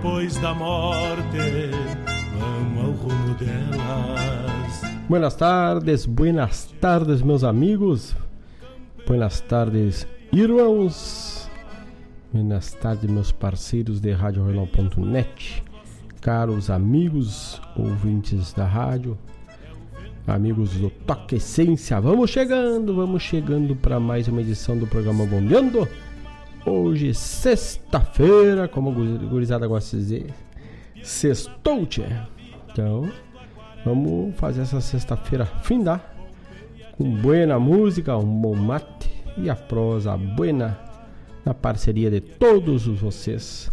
Depois da morte vamos ao rumo delas? Buenas tardes, buenas tardes, meus amigos. Buenas tardes, irmãos. Buenas tardes, meus parceiros de RádioRelão.net. Caros amigos, ouvintes da rádio, amigos do Toque Essência, vamos chegando, vamos chegando para mais uma edição do programa Bombeando Hoje, sexta-feira, como o gurizada gosta de dizer, sextou, -te. Então, Vamos fazer essa sexta-feira findar com buena música, um bom mate e a prosa buena na parceria de todos vocês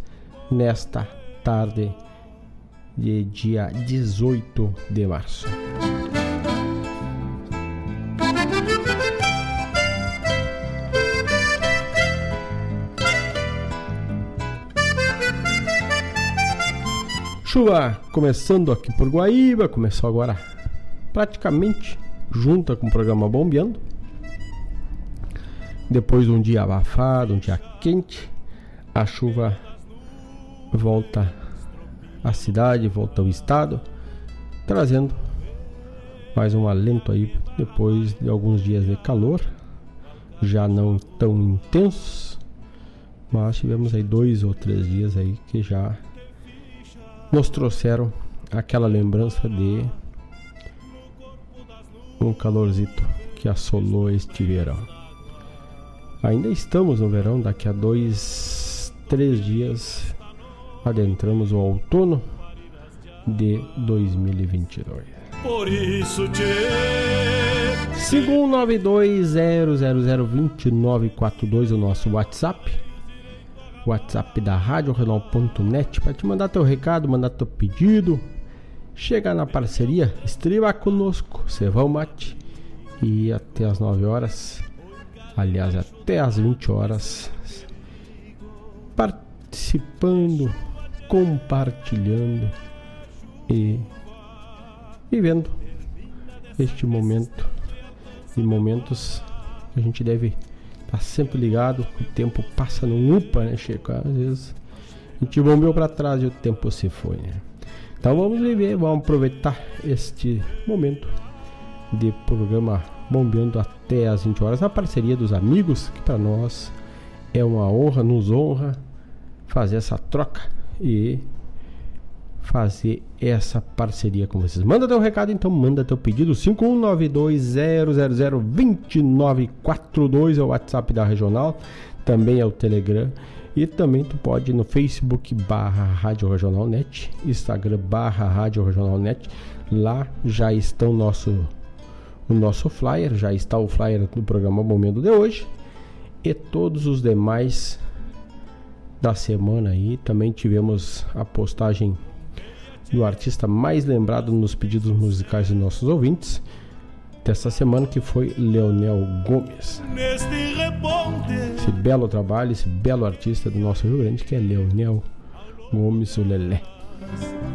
nesta tarde de dia 18 de março. Chuva começando aqui por Guaíba, começou agora praticamente junta com o programa Bombeando. Depois de um dia abafado, um dia quente, a chuva volta à cidade, volta ao estado, trazendo mais um alento aí depois de alguns dias de calor, já não tão intensos, mas tivemos aí dois ou três dias aí que já nos trouxeram aquela lembrança de um calorzito que assolou este verão. Ainda estamos no verão, daqui a dois, três dias adentramos o outono de 2022. Por isso te 59200002942 o nosso WhatsApp. WhatsApp da Rádio Renal.net para te mandar teu recado, mandar teu pedido Chega na parceria, estriba conosco, Cevão Mate. E até as 9 horas, aliás, até as 20 horas, participando, compartilhando e vivendo este momento e momentos que a gente deve estar sempre ligado. O tempo passa no UPA, né, Chico? Às vezes a gente bombeou para trás e o tempo se foi, né? Então vamos viver, vamos aproveitar este momento de programa bombeando até as 20 horas na parceria dos amigos, que para nós é uma honra, nos honra fazer essa troca e fazer essa parceria com vocês. Manda teu recado então, manda teu pedido 51920002942 é o WhatsApp da regional, também é o Telegram e também tu pode ir no Facebook barra Rádio Regional Net, Instagram barra Rádio Regional Net. Lá já está o nosso, o nosso flyer, já está o flyer do programa Momento de hoje. E todos os demais da semana aí. Também tivemos a postagem do artista mais lembrado nos pedidos musicais dos nossos ouvintes dessa semana, que foi Leonel Gomes. Esse belo trabalho, esse belo artista do nosso Rio Grande, que é Leonel Gomes, o Lelé.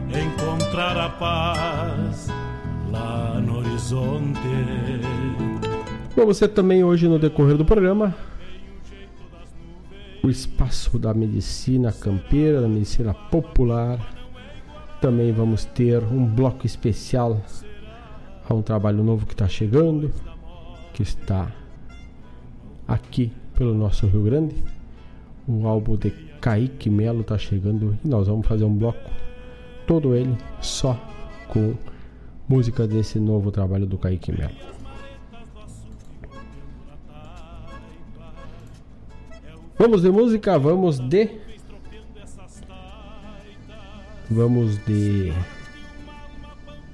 Encontrar a paz lá no horizonte. Bom, você também hoje no decorrer do programa o espaço da medicina campeira, da medicina popular. Também vamos ter um bloco especial a um trabalho novo que está chegando, que está aqui pelo nosso Rio Grande. O álbum de Kaique Melo está chegando e nós vamos fazer um bloco todo ele só com música desse novo trabalho do Kaique Melo. Vamos de música, vamos de vamos de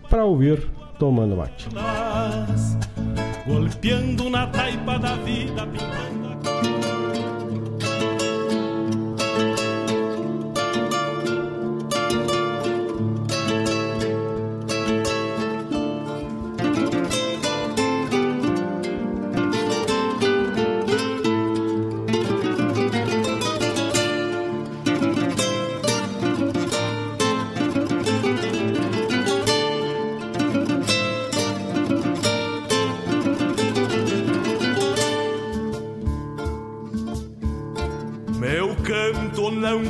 para ouvir tomando mate. Golpeando na taipa da vida, pintando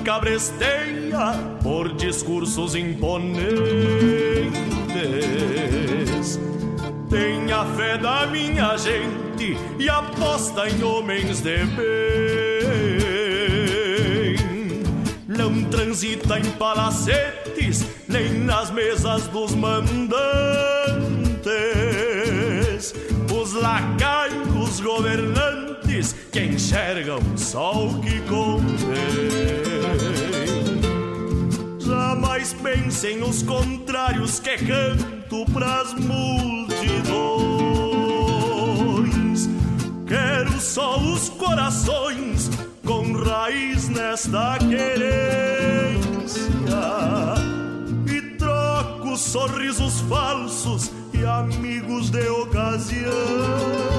cabresteia por discursos imponentes. Tenha fé da minha gente e aposta em homens de bem. Não transita em palacetes, nem nas mesas dos mandantes. Os governantes que enxergam só o que convém. Jamais pensem os contrários que canto pras multidões. Quero só os corações com raiz nesta querência e troco sorrisos falsos e amigos de ocasião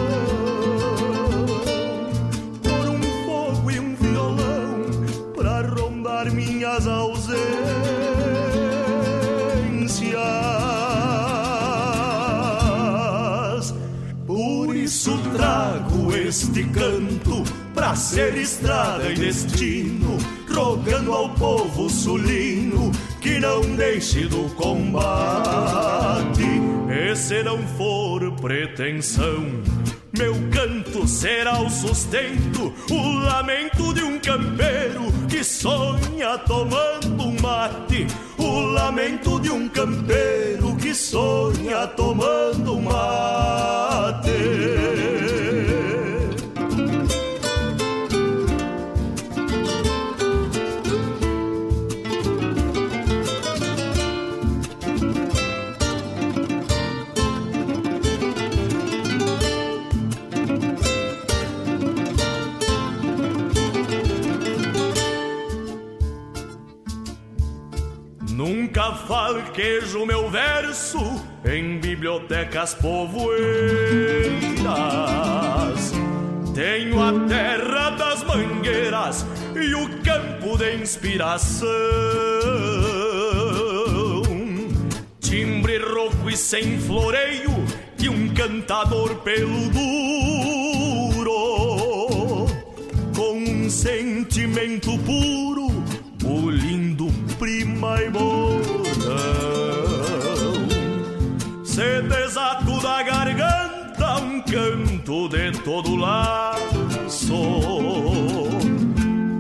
para rondar minhas ausências. Por isso trago este canto pra ser estrada e destino, rogando ao povo sulino que não deixe do combate. E se não for pretensão, meu canto será o sustento, o lamento de um campeiro que sonha tomando um mate. O lamento de um campeiro que sonha tomando um mate. Nunca falquejo meu verso em bibliotecas povoeiras. Tenho a terra das mangueiras e o campo de inspiração. Timbre rouco e sem floreio de um cantador pelo duro, com um sentimento puro, o lindo prima e bordão. Canto de todo laço.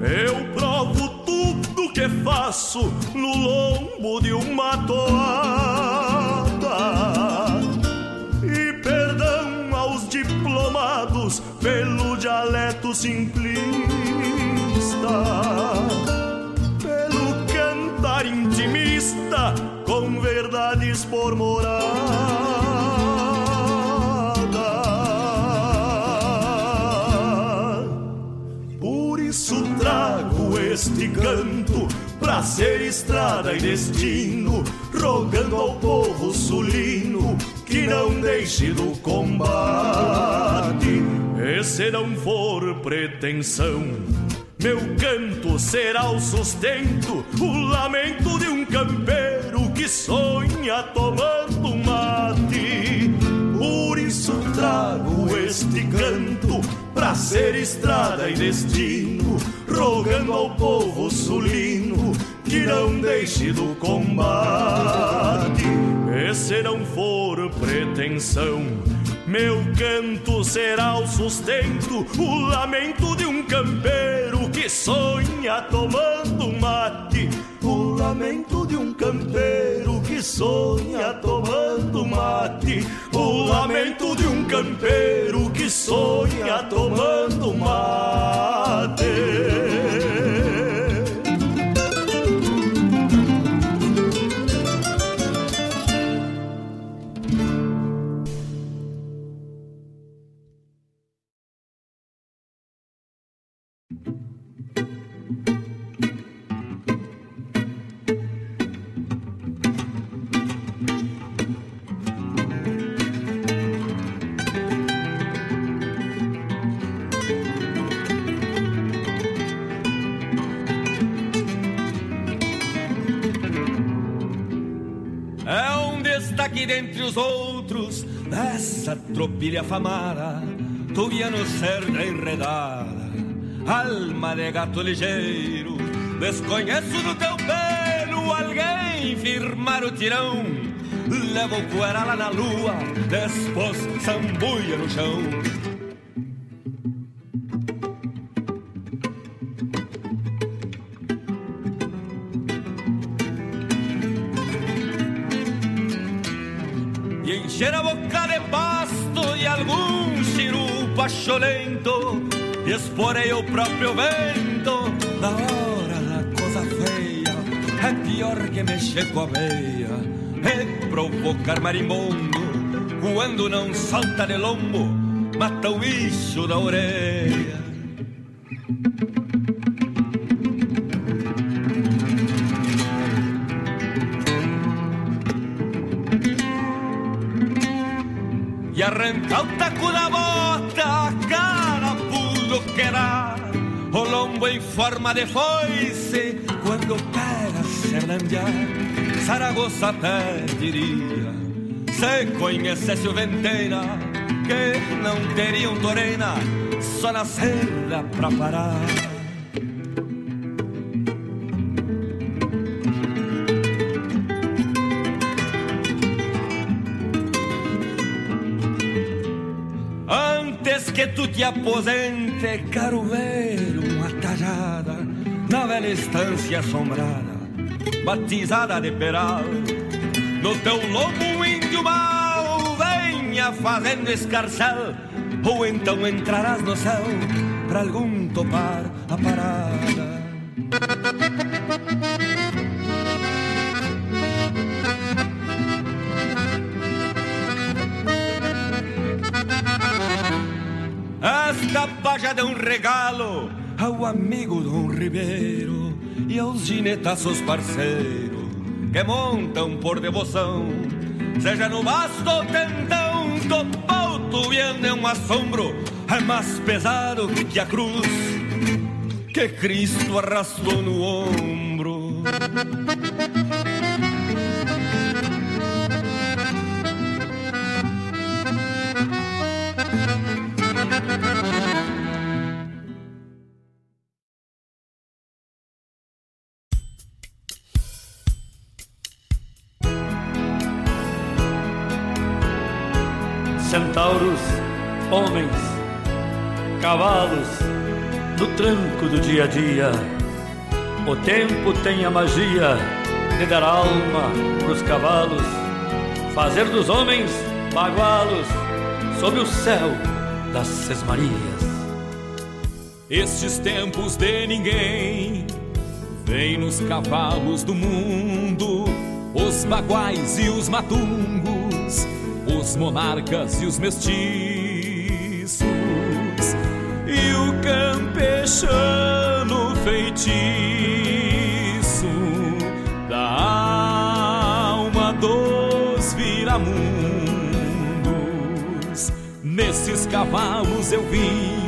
Eu provo tudo que faço no lombo de uma toada. E perdão aos diplomados pelo dialeto simplista pelo cantar intimista com verdades por morada. Trago este canto pra ser estrada e destino, rogando ao povo sulino que não deixe do combate. E se não for pretensão, meu canto será o sustento, o lamento de um campeiro que sonha tomando mate. Por isso trago este canto pra ser estrada e destino, rogando ao povo sulino que não deixe do combate. E se não for pretensão, meu canto será o sustento, o lamento de um campeiro que sonha tomando mate. O lamento de um campeiro que sonha tomando mate. O lamento de um campeiro que sonha tomando mate. Dentre os outros dessa tropilha famara, tuiano cerda enredada, alma de gato ligeiro. Desconheço no teu pelo alguém firmar o tirão. Leva o cuera lá na lua, depois sambuia no chão. E exporei o próprio vento na hora da coisa feia é pior que mexer com a veia é provocar marimbondo. Quando não salta de lombo, mata o bicho da orelha. E arranca o taco da Em forma de foice, quando pega Fernandia, Saragossa até diria. Se conhecesse o Venteira, que não teria um Torena, só na serra pra parar. Antes que tu te aposente, uma tajada na velha estância assombrada, batizada de peral. No teu lobo um índio mal venha fazendo escarcel, ou então entrarás no céu pra algum topar a parada. Esta paja de um regalo ao amigo Dom Ribeiro e aos ginetaços parceiros que montam por devoção. Seja no basto ou tentão, topou tubiando é um assombro, é mais pesado que a cruz que Cristo arrastou no ombro. Do dia a dia. O tempo tem a magia de dar alma pros cavalos, fazer dos homens bagualos sob o céu das sesmarias. Estes tempos de ninguém, vem nos cavalos do mundo, os baguais e os matungos os monarcas e os mestiços, campechano feitiço da alma dos viramundos. Nesses cavalos eu vim,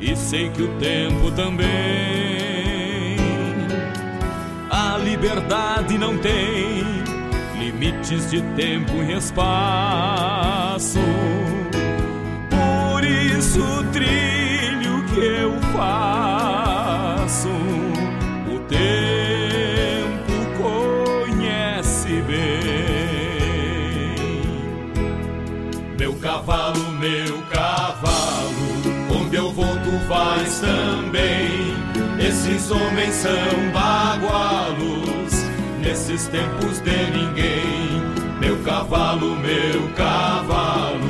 e sei que o tempo também. A liberdade não tem limites de tempo e espaço. Por isso eu faço, o tempo conhece bem. Meu cavalo, meu cavalo, onde eu vou tu vais também. Esses homens são bagualos nesses tempos de ninguém. Meu cavalo, meu cavalo,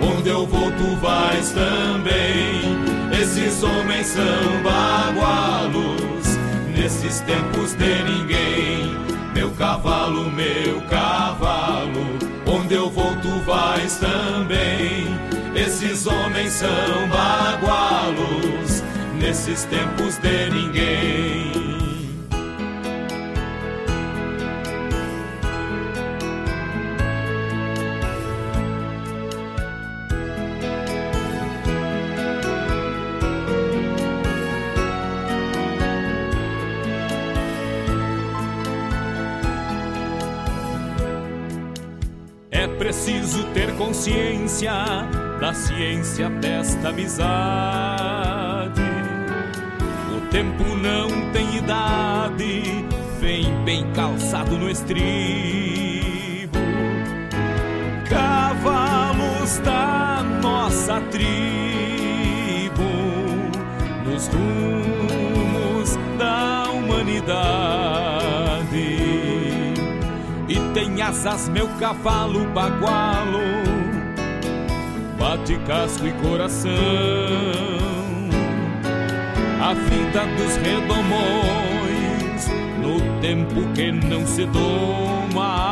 onde eu vou tu vais também. Esses homens são bagualos, nesses tempos de ninguém. Meu cavalo, meu cavalo, onde eu vou tu vais também. Esses homens são bagualos, nesses tempos de ninguém. Preciso ter consciência da ciência desta amizade. O tempo não tem idade, vem bem calçado no estribo. Cavalos da nossa tribo, nos rumos da humanidade. Asas meu cavalo bagualo Bate casco e coração. A vida dos redomões No tempo que não se doma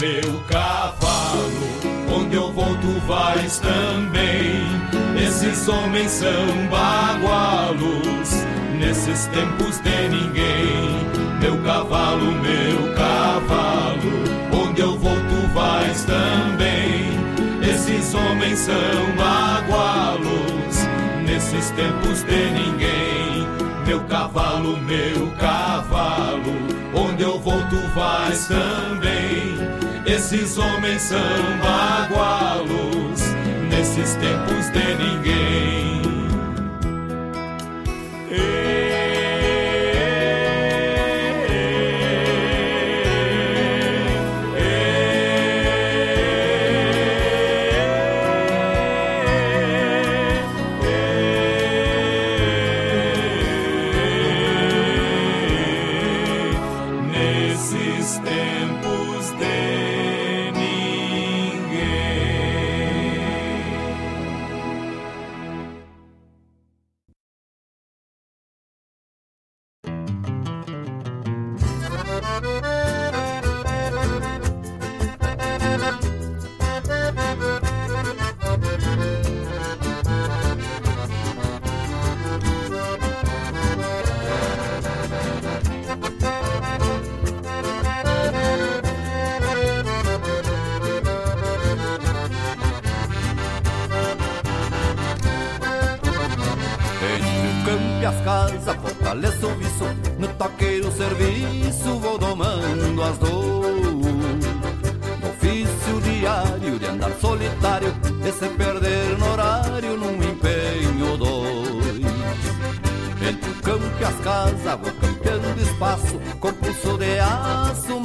meu cavalo. Onde eu vou, tu vais também. Esses homens são bagualos, nesses tempos de ninguém. Meu cavalo, meu cavalo, onde eu vou, tu vais também. Esses homens são bagualos, nesses tempos de ninguém. Meu cavalo, meu cavalo, onde eu vou, tu vais também. Esses homens são bagualos, nesses tempos de ninguém.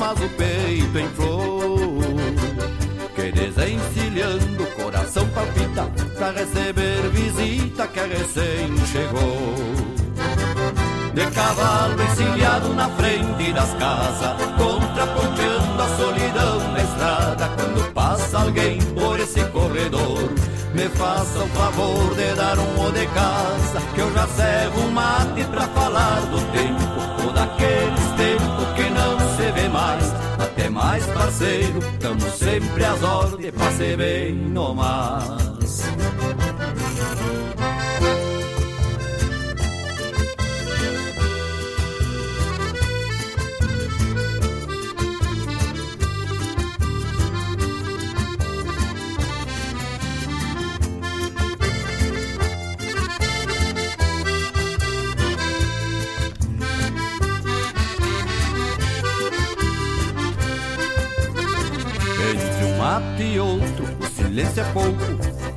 Mas o peito em flor. Que desencilhando o coração palpita Pra receber visita que recém chegou. De cavalo encilhado na frente das casas Contraponteando a solidão na estrada Quando passa alguém por esse corredor Me faça o favor de dar um o de casa Que eu já servo um mate pra falar do tempo Ou daqueles tempos que não Mais parceiro, tamo sempre às ordens Pra ser bem no mais silêncio é pouco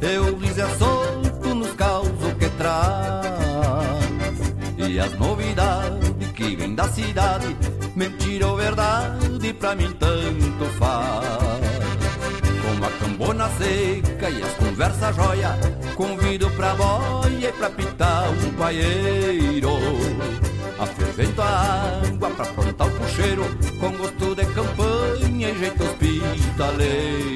E o riso é solto nos causos que traz. E as novidades que vêm da cidade Mentira ou verdade, pra mim tanto faz. Com a cambona seca e as conversas joia Convido pra boia e pra pitar um paieiro. A fervento a água pra plantar o puxeiro Com gosto de campanha e jeito hospitaleiro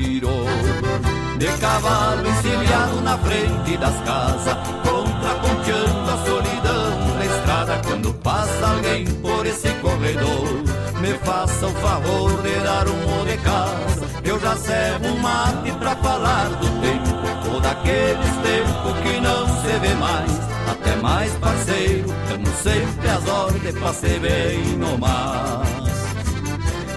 De cavalo encilhado na frente das casas Contraponteando a solidão na estrada Quando passa alguém por esse corredor Me faça o favor de dar um de casa eu já servo um mate pra falar do tempo Ou daqueles tempos que não se vê mais até mais parceiro, tamo sempre às ordens pra ser bem no mas.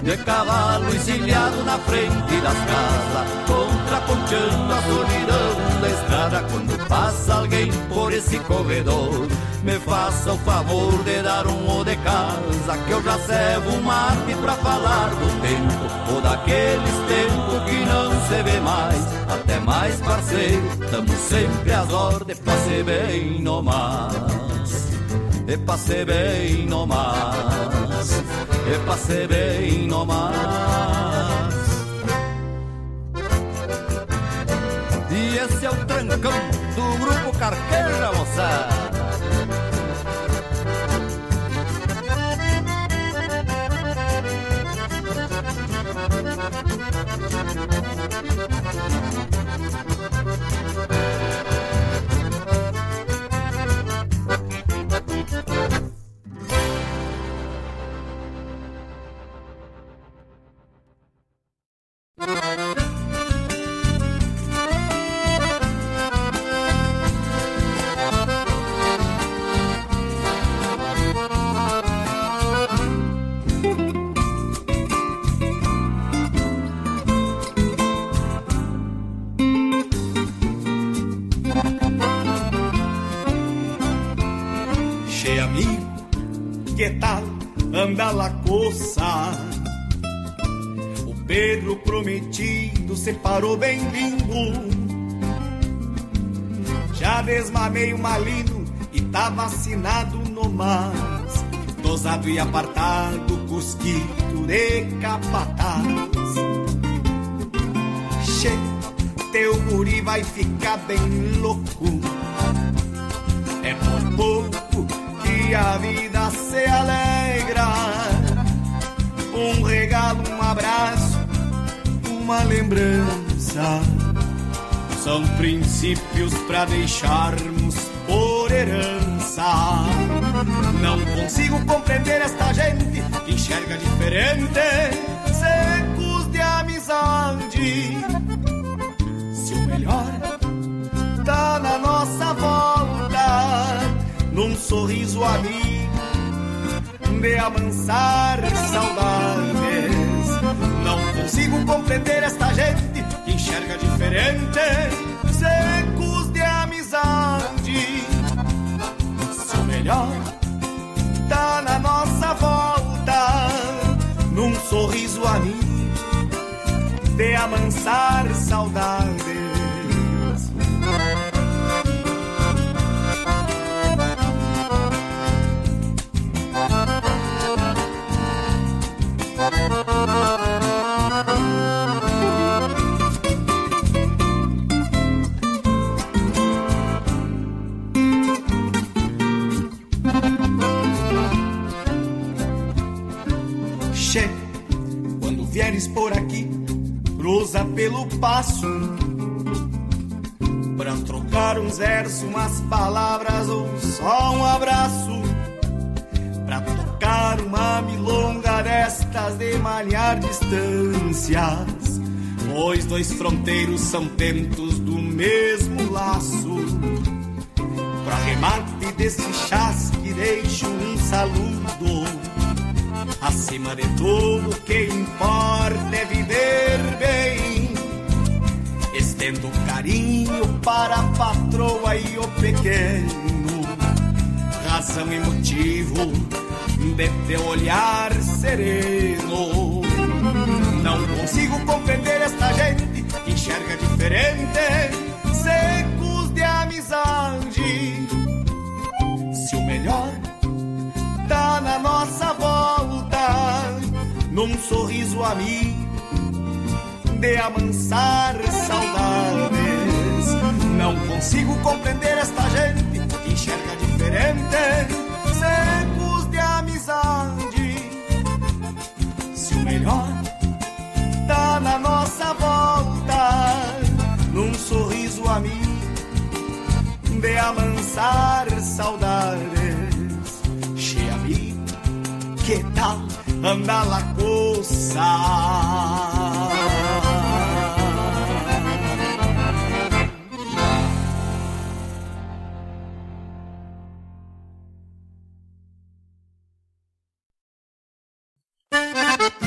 De cavalo encilhado na frente das casas, contraponteando a solidão da estrada. Quando passa alguém por esse corredor, me faça o favor de dar um o de casa, que eu já servo um mate pra falar do tempo, ou daqueles tempos que não se vê mais. Até mais parceiro, tamo sempre às ordens pra ser bem no mas. E pra ser bem no mas. E pra ser bem no mas. E esse é o trancão do grupo Carqueja, moçada. Separou bem lindo. Já desmamei o malino e tá vacinado no mais. Dosado e apartado, cusquito de capataz. Che, teu guri vai ficar bem louco. É por pouco que a vida se alegra. Um regalo, um abraço, uma lembrança. São princípios para deixarmos por herança. Não consigo compreender esta gente que enxerga diferente, secos de amizade. Se o melhor tá na nossa volta, num sorriso amigo de amansar saudades. Não consigo compreender esta gente que enxerga diferente, secos de amizade. Se o melhor tá na nossa volta, num sorriso amigo de amansar saudades. Pelo passo Pra trocar uns versos, umas palavras ou só um abraço Pra tocar uma milonga destas de malhar distâncias Pois dois fronteiros são tentos do mesmo laço Pra remate desse chasque deixo um saludo Acima de tudo, o que importa é viver bem. Estendo carinho para a patroa e o pequeno. Razão e motivo de teu olhar sereno. Não consigo compreender esta gente que enxerga diferente, secos de amizade. Se o melhor tá na nossa volta, num sorriso amigo de amansar saudades. Não consigo compreender esta gente que enxerga diferente, secos de amizade. Se o melhor tá na nossa volta, num sorriso amigo de amansar saudades. Che amigo, que tal anda la coça?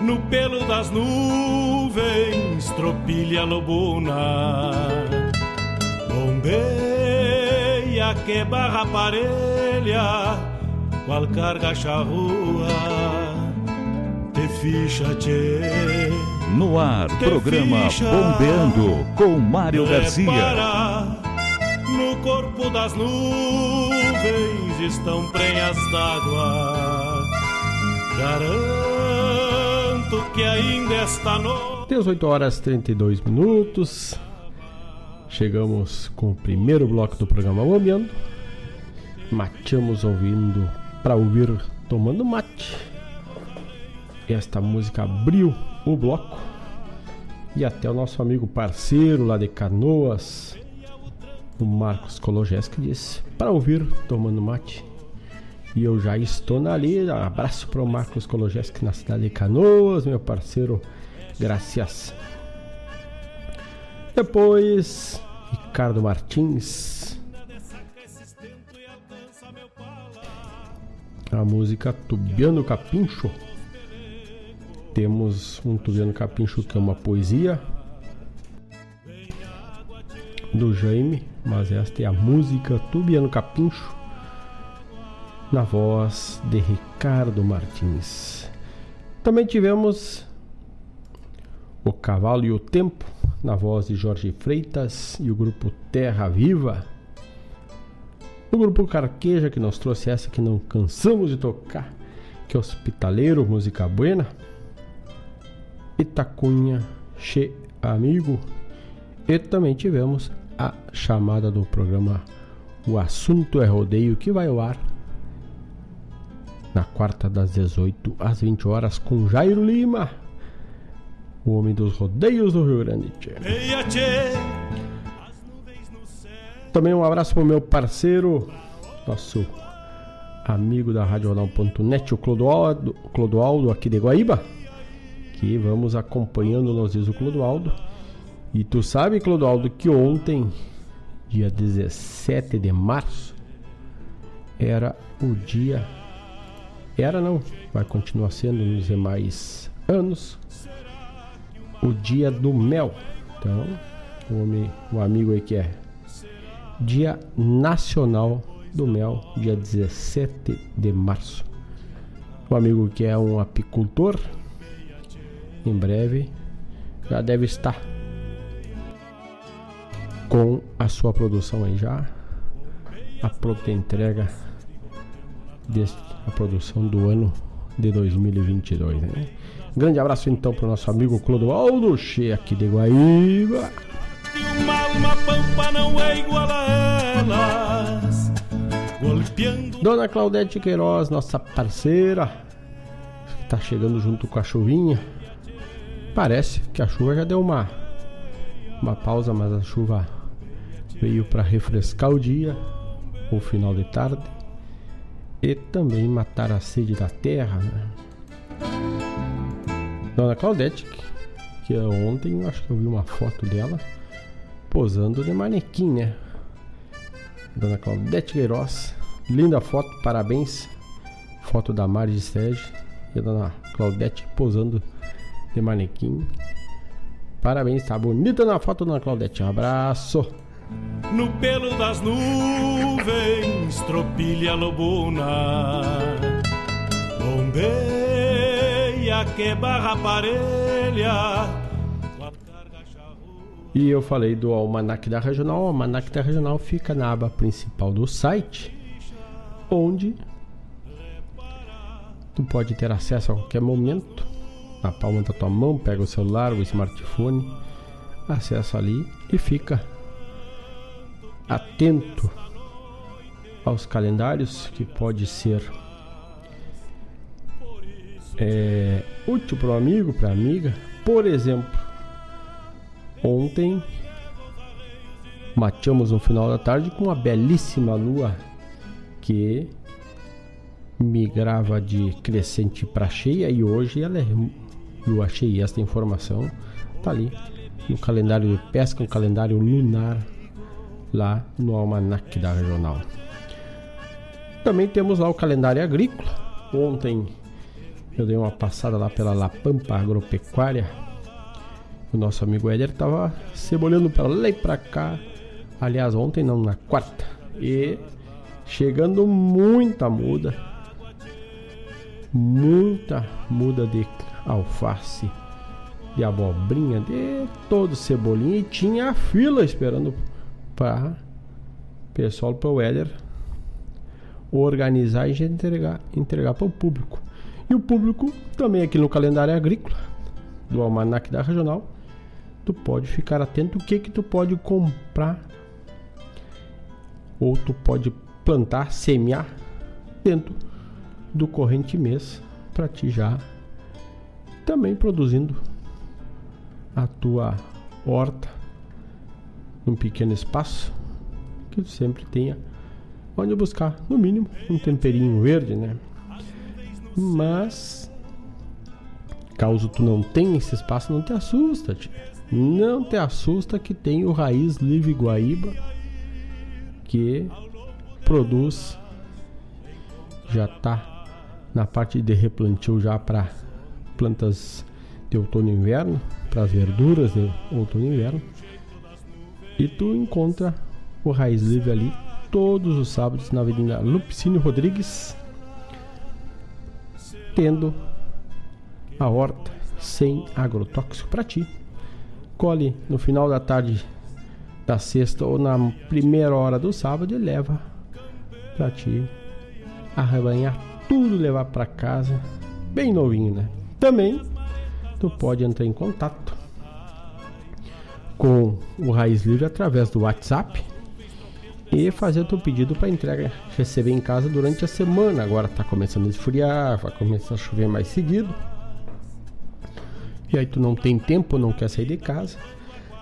No pelo das nuvens, tropilha lobuna. Bombeia que barra parelha, qual carga charrua, te ficha, tchê. No ar, programa ficha, Bombeando com Mário Garcia. No corpo das nuvens estão prenhas d'água Garanto que ainda esta noite. 18 horas 32 minutos. Chegamos com o primeiro bloco do programa Bombeando. Mateamos ouvindo para ouvir tomando mate. Esta música abriu o bloco. E até o nosso amigo parceiro lá de Canoas, o Marcos Kologeski, disse para ouvir tomando mate. E eu já estou na lida. Abraço para o Marcos Kologeski na cidade de Canoas, meu parceiro. Gracias. Depois, Ricardo Martins. A música Tubiano Capincho. Temos um Tubiano Capincho que é uma poesia do Jaime, mas esta é a música Tubiano Capincho na voz de Ricardo Martins. Também tivemos O Cavalo e o Tempo, na voz de Jorge Freitas e o grupo Terra Viva. O grupo Carqueja que nos trouxe essa que não cansamos de tocar, que é Hospitaleiro, música buena. Itacunha, Che Amigo. E também tivemos a chamada do programa O Assunto é Rodeio, que vai ao ar na quarta das 18 às 20 horas com Jairo Lima, o homem dos rodeios do Rio Grande. Também um abraço para o meu parceiro, nosso amigo da RadioJornal.net, o Clodoaldo, Clodoaldo aqui de Guaíba, que vamos acompanhando, nos diz o Clodoaldo. E tu sabe, Clodoaldo, que ontem, dia 17 de março, era o dia era não, vai continuar sendo nos demais anos o dia do mel. Então, o, homem, o amigo aí que é Dia Nacional do Mel, dia 17 de março. O amigo que é um apicultor, em breve já deve estar com a sua produção aí já a pronta entrega deste a produção do ano de 2022. Né? Grande abraço então para o nosso amigo Clodoaldo, cheio aqui de Guaíba. É. Dona Claudete Queiroz, nossa parceira, está chegando junto com a chuvinha. Parece que a chuva já deu uma, uma pausa, mas a chuva veio para refrescar o dia, o final de tarde e também matar a sede da terra. Né? Dona Claudete, que ontem acho que eu vi uma foto dela posando de manequim, né? Dona Claudete Queiroz. Linda foto, parabéns. Foto da Mari Sege e a Dona Claudete posando de manequim. Parabéns, tá bonita na foto, Dona Claudete. Um abraço. No pelo das nuvens, tropilha lobuna. Bombeia que barra parelha e eu falei do Almanac da Regional. O Almanac da Regional fica na aba principal do site, onde tu pode ter acesso a qualquer momento. Na palma da tua mão, pega o celular, o smartphone, acessa ali e fica atento aos calendários que pode ser é, útil para o amigo, para a amiga. Por exemplo, Ontem mateamos no final da tarde com uma belíssima lua que migrava de crescente para cheia e hoje ela é lua cheia. Esta informação está ali no calendário de pesca, um calendário lunar lá no almanac da regional. Também temos lá o calendário agrícola. Ontem eu dei uma passada lá pela La Pampa Agropecuária o nosso amigo Éder tava cebolhando para lá e para cá. Aliás, ontem não, na quarta. E chegando muita muda. Muita muda de alface, de abobrinha, de todo cebolinha. E tinha a fila esperando para pessoal para o Éder organizar e entregar, entregar para o público. E o público também aqui no calendário agrícola do Almanac da Regional tu pode ficar atento o que que tu pode comprar ou tu pode plantar, semear dentro do corrente mês para ti já também produzindo a tua horta num pequeno espaço que sempre tenha onde buscar no mínimo um temperinho verde, né? Mas caso tu não tenha esse espaço, não te assusta, tia. Não te assusta que tem o Raiz Livre Guaíba que produz já tá na parte de replantio já para plantas de outono e inverno, para verduras de outono e inverno. E tu encontra o Raiz Livre ali todos os sábados na Avenida Lupicínio Rodrigues, tendo a horta sem agrotóxico para ti colhe no final da tarde da sexta ou na primeira hora do sábado e leva para ti arrebanhar tudo, levar para casa, bem novinho, né? Também tu pode entrar em contato com o Raiz Livre através do WhatsApp e fazer o teu pedido para entrega, receber em casa durante a semana. Agora tá começando a esfriar, vai começar a chover mais seguido e aí tu não tem tempo, não quer sair de casa.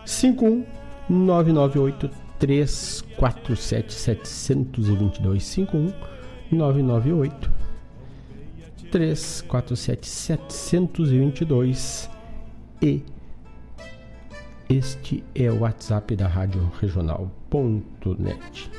51 998 347 722 51 998 347 722 e este é o WhatsApp da Rádio Regional.net.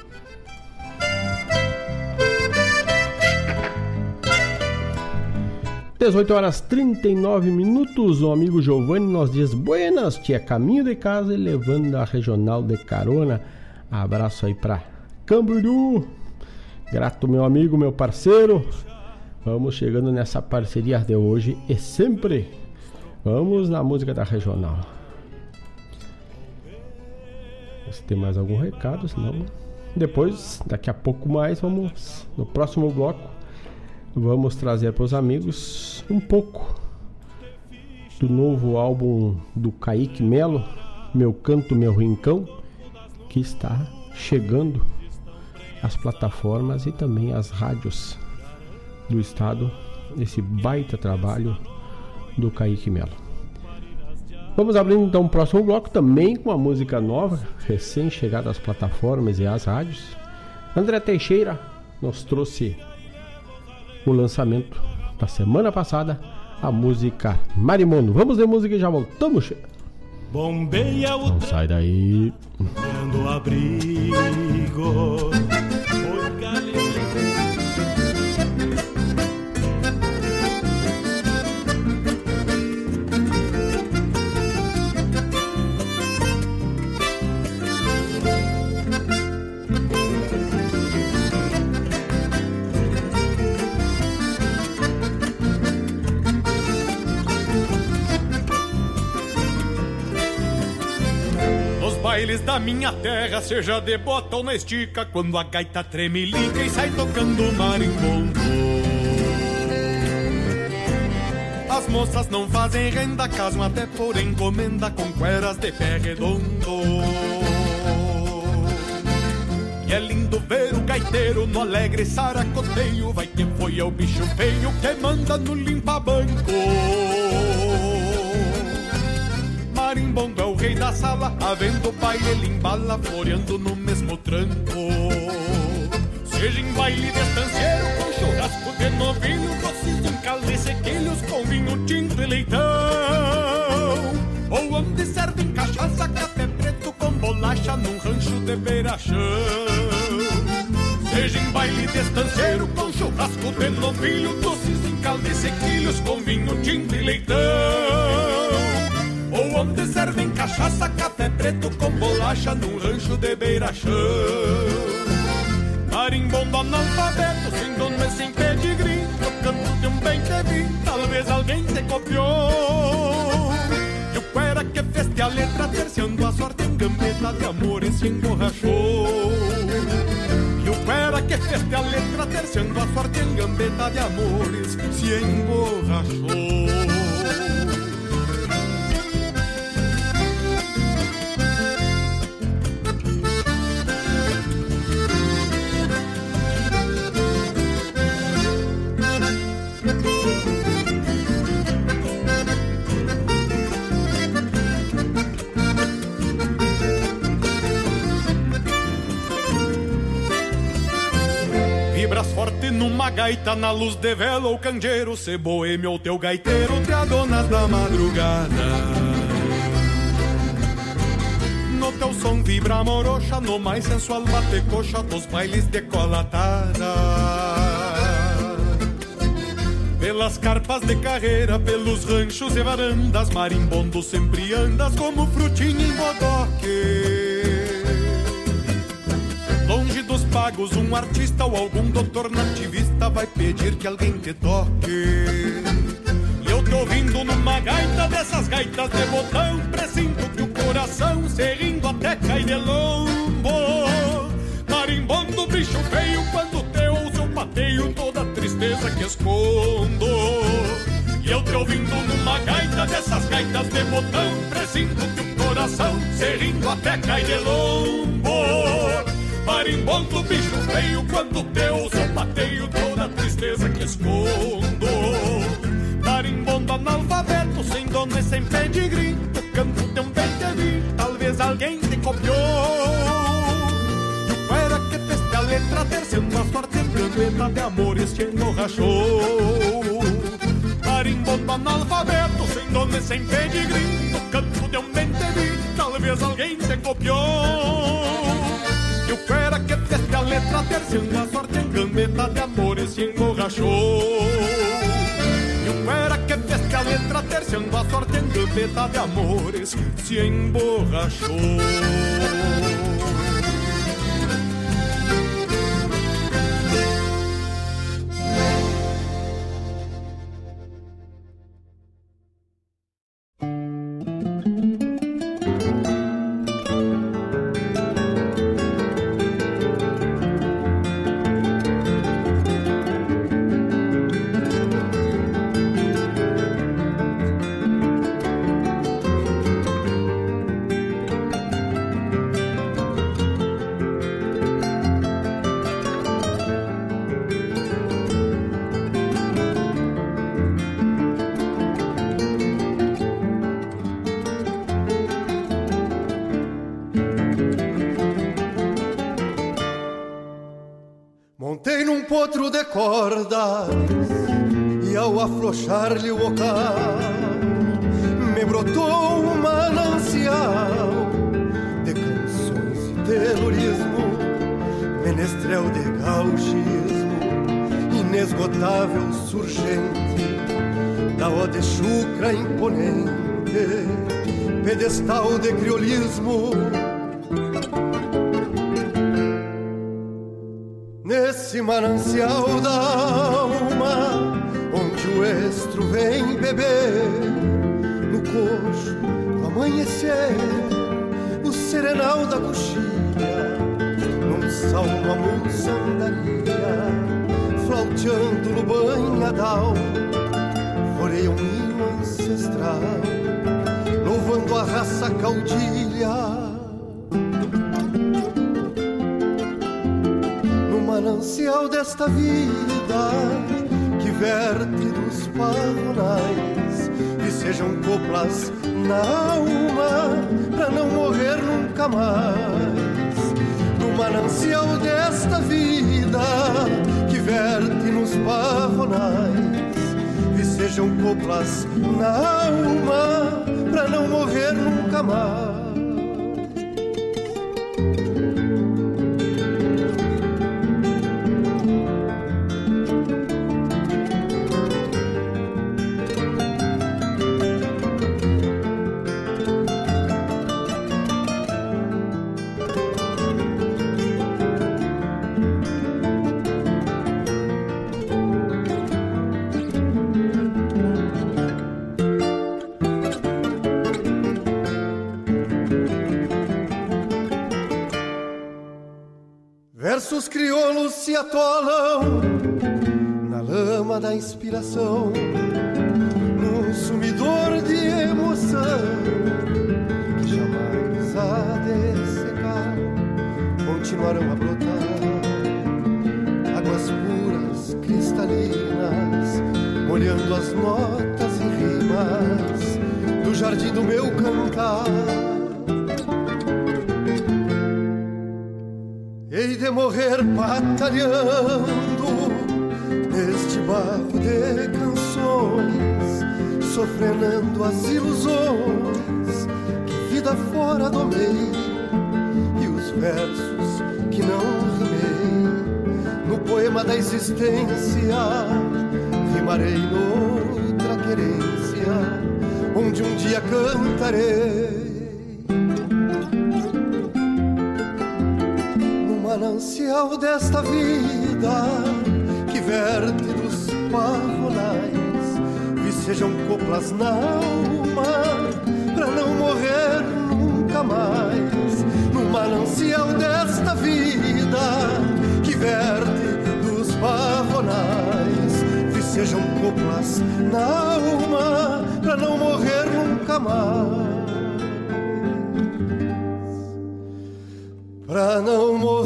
18 horas 39 minutos, o amigo Giovanni nos diz Buenas, tia, caminho de casa e levando a regional de carona. Abraço aí pra Camboriú. Grato, meu amigo, meu parceiro. Vamos chegando nessa parceria de hoje e sempre. Vamos na música da regional. Se tem mais algum recado, senão. Depois, daqui a pouco mais, vamos no próximo bloco vamos trazer para os amigos um pouco do novo álbum do Kaique Melo, Meu Canto, Meu Rincão, que está chegando às plataformas e também às rádios do estado, esse baita trabalho do Kaique Melo. Vamos abrir então o próximo bloco também com uma música nova, recém-chegada às plataformas e às rádios. André Teixeira nos trouxe o lançamento da semana passada, a música Marimondo. Vamos de música e já voltamos. Bombeia o Não sai daí. Dando abrigo bailes da minha terra, seja de bota ou na estica, quando a gaita treme liga e sai tocando marimbondo. As moças não fazem renda, casam até por encomenda com cueras de pé redondo. E é lindo ver o gaiteiro no alegre saracoteio, vai que foi é o bicho feio que manda no limpa-banco marimbondo é o rei da sala, havendo pai ele embala, floreando no mesmo tranco. Seja em baile de estanceiro, com churrasco de novilho, doces em calde sequilhos, com vinho tinto e leitão. Ou onde servem cachaça, café preto com bolacha, num rancho de beira-chão. Seja em baile de estanceiro, com churrasco de novilho, doces em calde sequilhos, com vinho tinto e leitão. Ou onde servem cachaça, café preto com bolacha num rancho de beira-chão. Marimbondo analfabeto, sem dono e sem pedigree, tocando de um bem que vi, talvez alguém te copiou. E o cuera que fez a letra, terciando a sorte em gambeta de amor e se emborrachou. E o cuera que fez a letra, terciando a sorte em gambeta de amores, se emborrachou. Forte numa gaita na luz de vela ou canjeiro, se boêmio ou teu gaiteiro, te adonas da madrugada. No teu som vibra morocha, no mais sensual bate coxa dos bailes de colatada. Pelas carpas de carreira, pelos ranchos e varandas, marimbondo sempre andas como frutinha em bodoque pagos, um artista ou algum doutor nativista vai pedir que alguém te toque. E eu tô ouvindo numa gaita dessas gaitas de botão, presinto que o coração se rindo até cai de lombo. Marimbondo, bicho feio, quando te ouço eu pateio toda a tristeza que escondo. E eu te ouvindo numa gaita dessas gaitas de botão, presinto que o coração se rindo até cai E o era que fez a letra sorte em gambeta de amores te enborrachou. Marimbondo analfabeto, sem dono e sem pedigree, tocando teu bem te vi, talvez alguém te copiou. E o fera que fez a letra terciando a sorte em gambeta de amores se emborrachou. E o fera letra terciando a sorte em gambeta de amores se emborrachou. Pedestal de criolismo. Coplas na alma, pra não morrer nunca mais. No manancial desta vida que verte nos pavonais, sejam coplas na alma, pra não morrer nunca mais. Da inspiração, num sumidor de emoção que jamais há de secar, continuarão a brotar águas puras, cristalinas, molhando as notas e rimas do jardim do meu cantar. De morrer batalhando neste barro de canções, sofrendo as ilusões que vida fora do meio e os versos que não rimei. No poema da existência rimarei noutra querência onde um dia cantarei. Manancial desta vida que verte dos parrolais e sejam coplas na alma pra não morrer nunca mais. No manancial desta vida que verte dos parrolais e sejam coplas na alma pra não morrer nunca mais. Pra não morrer.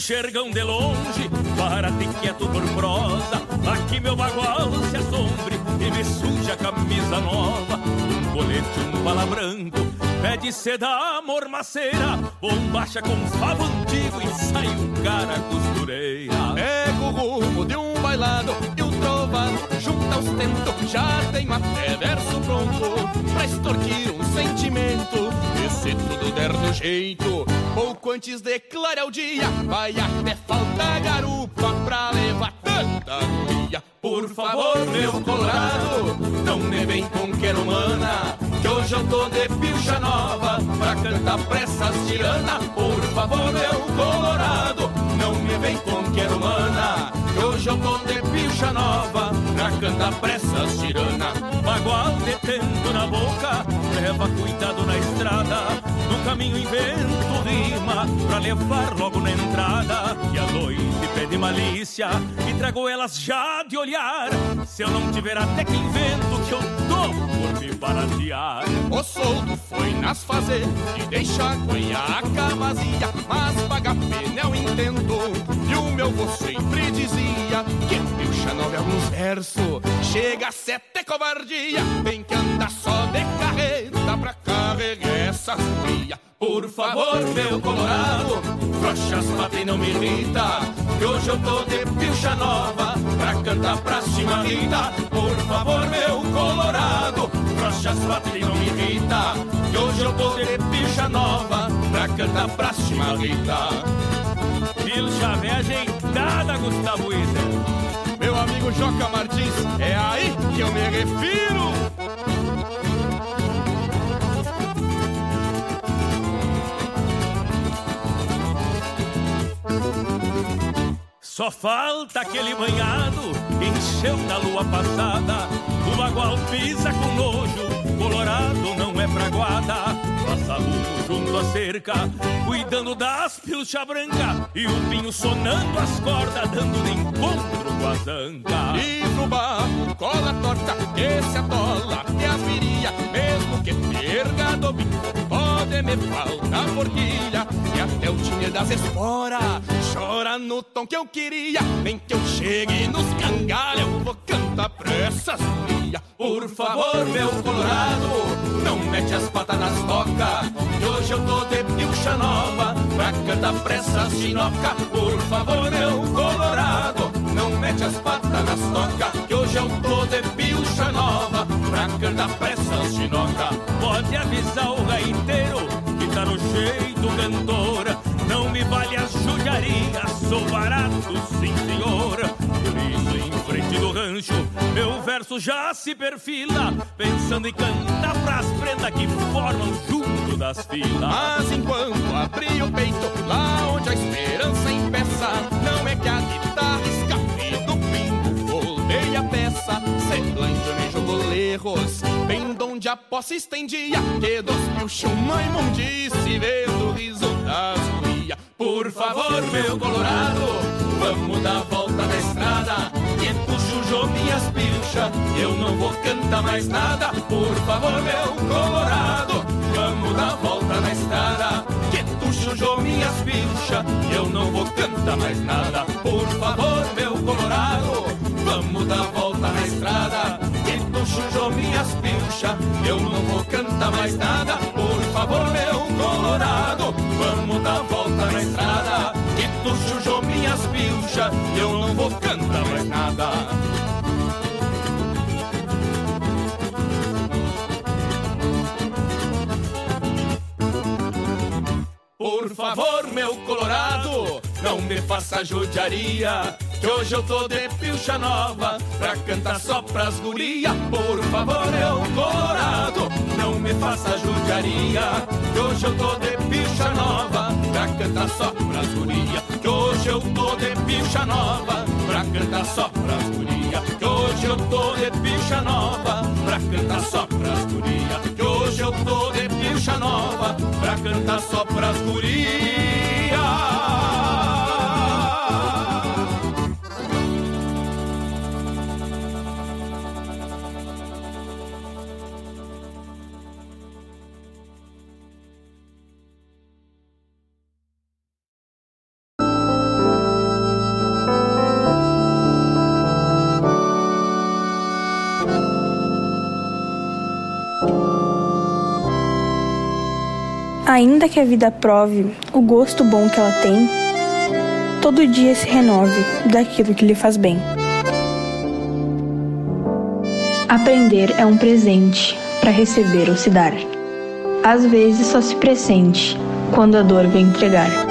O xergão de longe, para-te quieto por prosa. Aqui meu bagual se assombre e me suja a camisa nova. Um colete, um bala branco, pé de seda, mormaceira. Bombacha com favo antigo e sai um cara costureira. Pego o rumo de um bailado e o trovado junta os tentos. Já tem até verso pronto pra extorquir um sentimento. Se tudo der do jeito pouco antes de clarear o dia, vai até faltar garupa pra levar tanta guria. Por favor, meu colorado, não me vem com querumana, que hoje eu tô de pilcha nova pra cantar pressas tirana. Por favor, meu colorado, não me vem com querumana, que hoje eu tô de pilcha nova pra cantar pressas tirana. Bagual na boca, leva cuidado na estrada no caminho invento rima pra levar logo na entrada. E a noite pede malícia e trago elas já de olhar. Se eu não tiver até que invento que eu dou por me baratear. O soldo foi nas fazer e deixa a cuenhaca vazia, mas paga pena eu entendo. E o meu vô sempre dizia que pilcha nove alguns versos, chega a sete covardia, tem que andar só de carreta pra carregar essas guias. Por favor, meu colorado, frouxas matem não me irrita, que hoje eu tô de pilcha nova, pra cantar pra cima Rita. Por favor, meu colorado, frouxas matem não me irrita, que hoje eu tô de pilcha nova, pra cantar pra cima Rita. Pilcha vem ajeitada, Gustavo Iter. Meu amigo Joca Martins, é aí que eu me refiro. Só falta aquele banhado, encheu na lua passada. O bagual pisa com nojo, colorado não é praguada. Passa junto à cerca, cuidando das pilcha branca. E o pinho sonando as cordas, dando de encontro com a zanca. E pro barro, cola torta, que se atola, que as viria, mesmo que perga do pode me faltar forquilha. E até o tinha das esporas, chora no tom que eu queria. Nem que eu chegue nos cangalhos, eu vou cantar pra essas. Por favor, meu colorado, não mete as patas nas tocas. Que hoje eu tô de pilcha nova, pra cantar pra essas chinoca. Por favor, meu colorado, não mete as patas nas tocas. Que hoje eu tô de pilcha nova, pra cantar pra essas chinoca. Pode avisar o gaiteiro no jeito cantora. Não me vale as judiarias, sou barato, sim senhor. Por isso, em frente do rancho, meu verso já se perfila, pensando em cantar pras prendas que formam junto das filas. Mas enquanto abri o peito, lá onde a esperança empeça, não é que a guitarra pingo, voltei a peça, semblante me jogou erros, bem donde a posse estendia, que dos pilchos uma imundice, vendo o riso das guria. Por favor, meu colorado, vamos dar volta na estrada. Que tu chujou minhas pilchas, eu não vou cantar mais nada. Por favor, meu colorado, vamos dar volta na estrada. Chujou minhas pilchas, eu não vou cantar mais nada. Por favor, meu colorado, vamos dar volta chujou minhas pilchas, eu não vou cantar mais nada. Por favor, meu colorado, vamos dar volta na estrada. Que tu chujou minhas pilchas, eu não vou cantar mais nada. Por favor, meu colorado, não me faça judiaria. Que hoje eu tô de pilcha nova pra cantar só pras guria. Por favor, meu colorado, não me faça judiaria. Que hoje eu tô de pilcha nova pra cantar só pras guria. Que hoje eu tô de pilcha nova pra cantar só pras guria. Que hoje eu tô de pilcha nova pra cantar só pras guria. Que hoje eu tô de pilcha nova pra cantar só pras guria. Ainda que a vida prove o gosto bom que ela tem, todo dia se renove daquilo que lhe faz bem. Aprender é um presente para receber ou se dar. Às vezes só se pressente quando a dor vem entregar.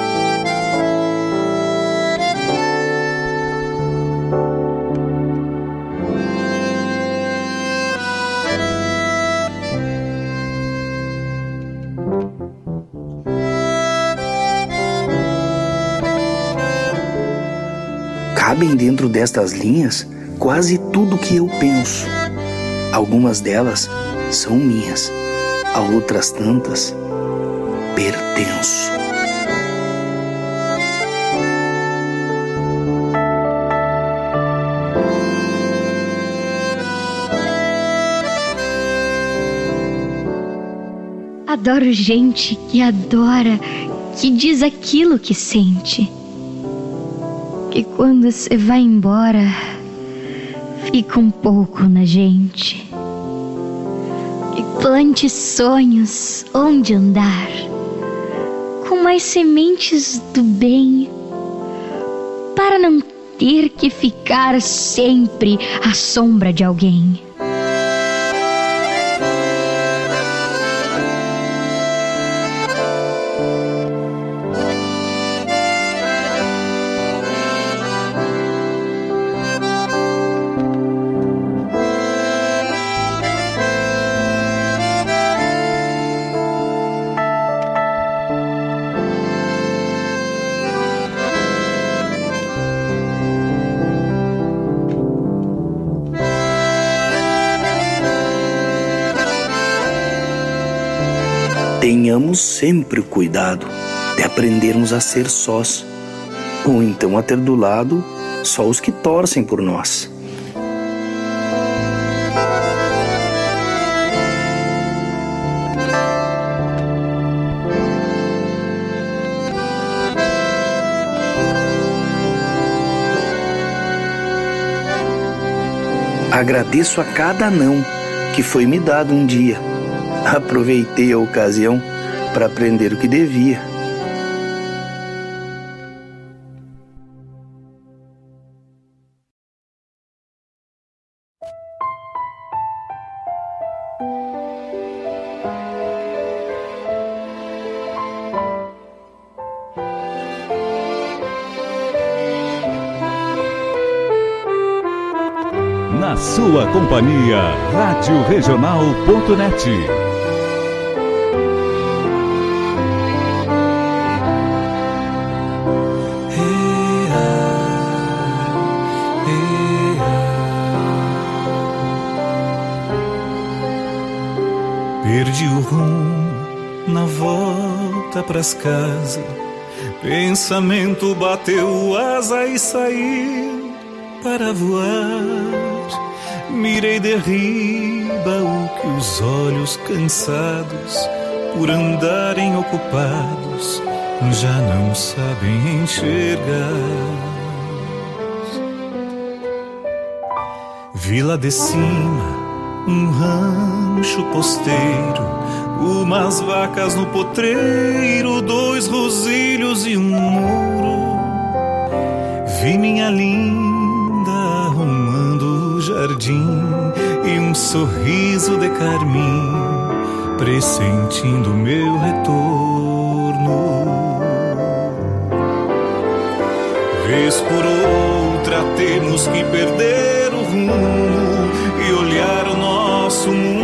Cabem dentro destas linhas quase tudo que eu penso. Algumas delas são minhas, a outras tantas pertenço. Adoro gente que adora, que diz aquilo que sente. Que quando você vai embora, fica um pouco na gente. Que plante sonhos onde andar, com mais sementes do bem, para não ter que ficar sempre à sombra de alguém. Tenhamos sempre o cuidado de aprendermos a ser sós, ou então a ter do lado só os que torcem por nós. Agradeço a cada não que foi me dado um dia. Aproveitei a ocasião para aprender o que devia. Na sua companhia, Rádio Regional.net. volta pras casas. Pensamento bateu asa e saiu para voar. Mirei derriba o que os olhos cansados por andarem ocupados já não sabem enxergar. Vila de cima um rancho posteiro, umas vacas no potreiro, dois rosilhos e um muro. Vi minha linda arrumando o jardim e um sorriso de carmim, pressentindo meu retorno. Vez por outra temos que perder o rumo e olhar o nosso mundo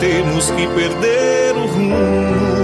temos que perder o rumo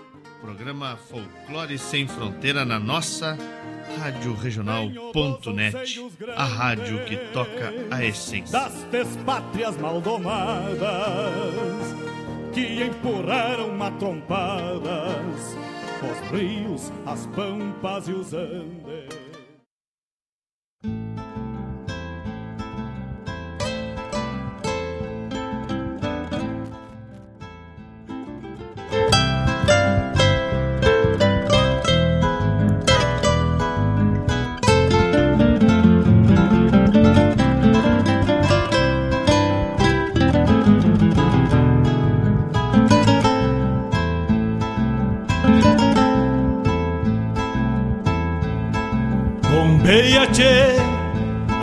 programa Folclore Sem Fronteira na nossa Rádio Regional.net, a rádio que toca a essência. das despátrias maldomadas que empurraram matrompadas os rios, as pampas e os andes.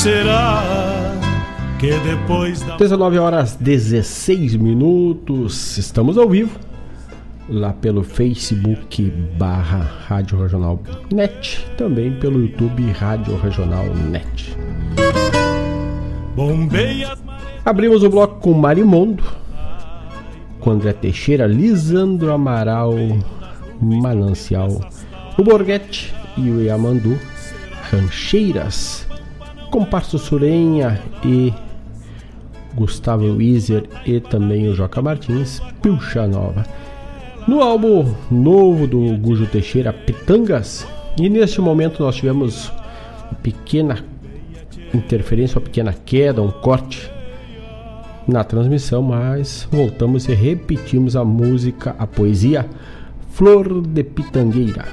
Será que depois da 19 horas 16 minutos, estamos ao vivo lá pelo Facebook barra Rádio Regional Net, também pelo YouTube Rádio Regional Net. Abrimos o bloco com Marimondo, com André Teixeira, Lisandro Amaral, Manancial, o Borghetti e o Yamandu, Rancheiras, Comparso Surenha e Gustavo Weiser e também o Joca Martins, Pilcha Nova. No álbum novo do Gujo Teixeira, Pitangas, e neste momento nós tivemos uma pequena interferência, uma pequena queda, um corte na transmissão, mas voltamos e repetimos a música, a poesia Flor de Pitangueira.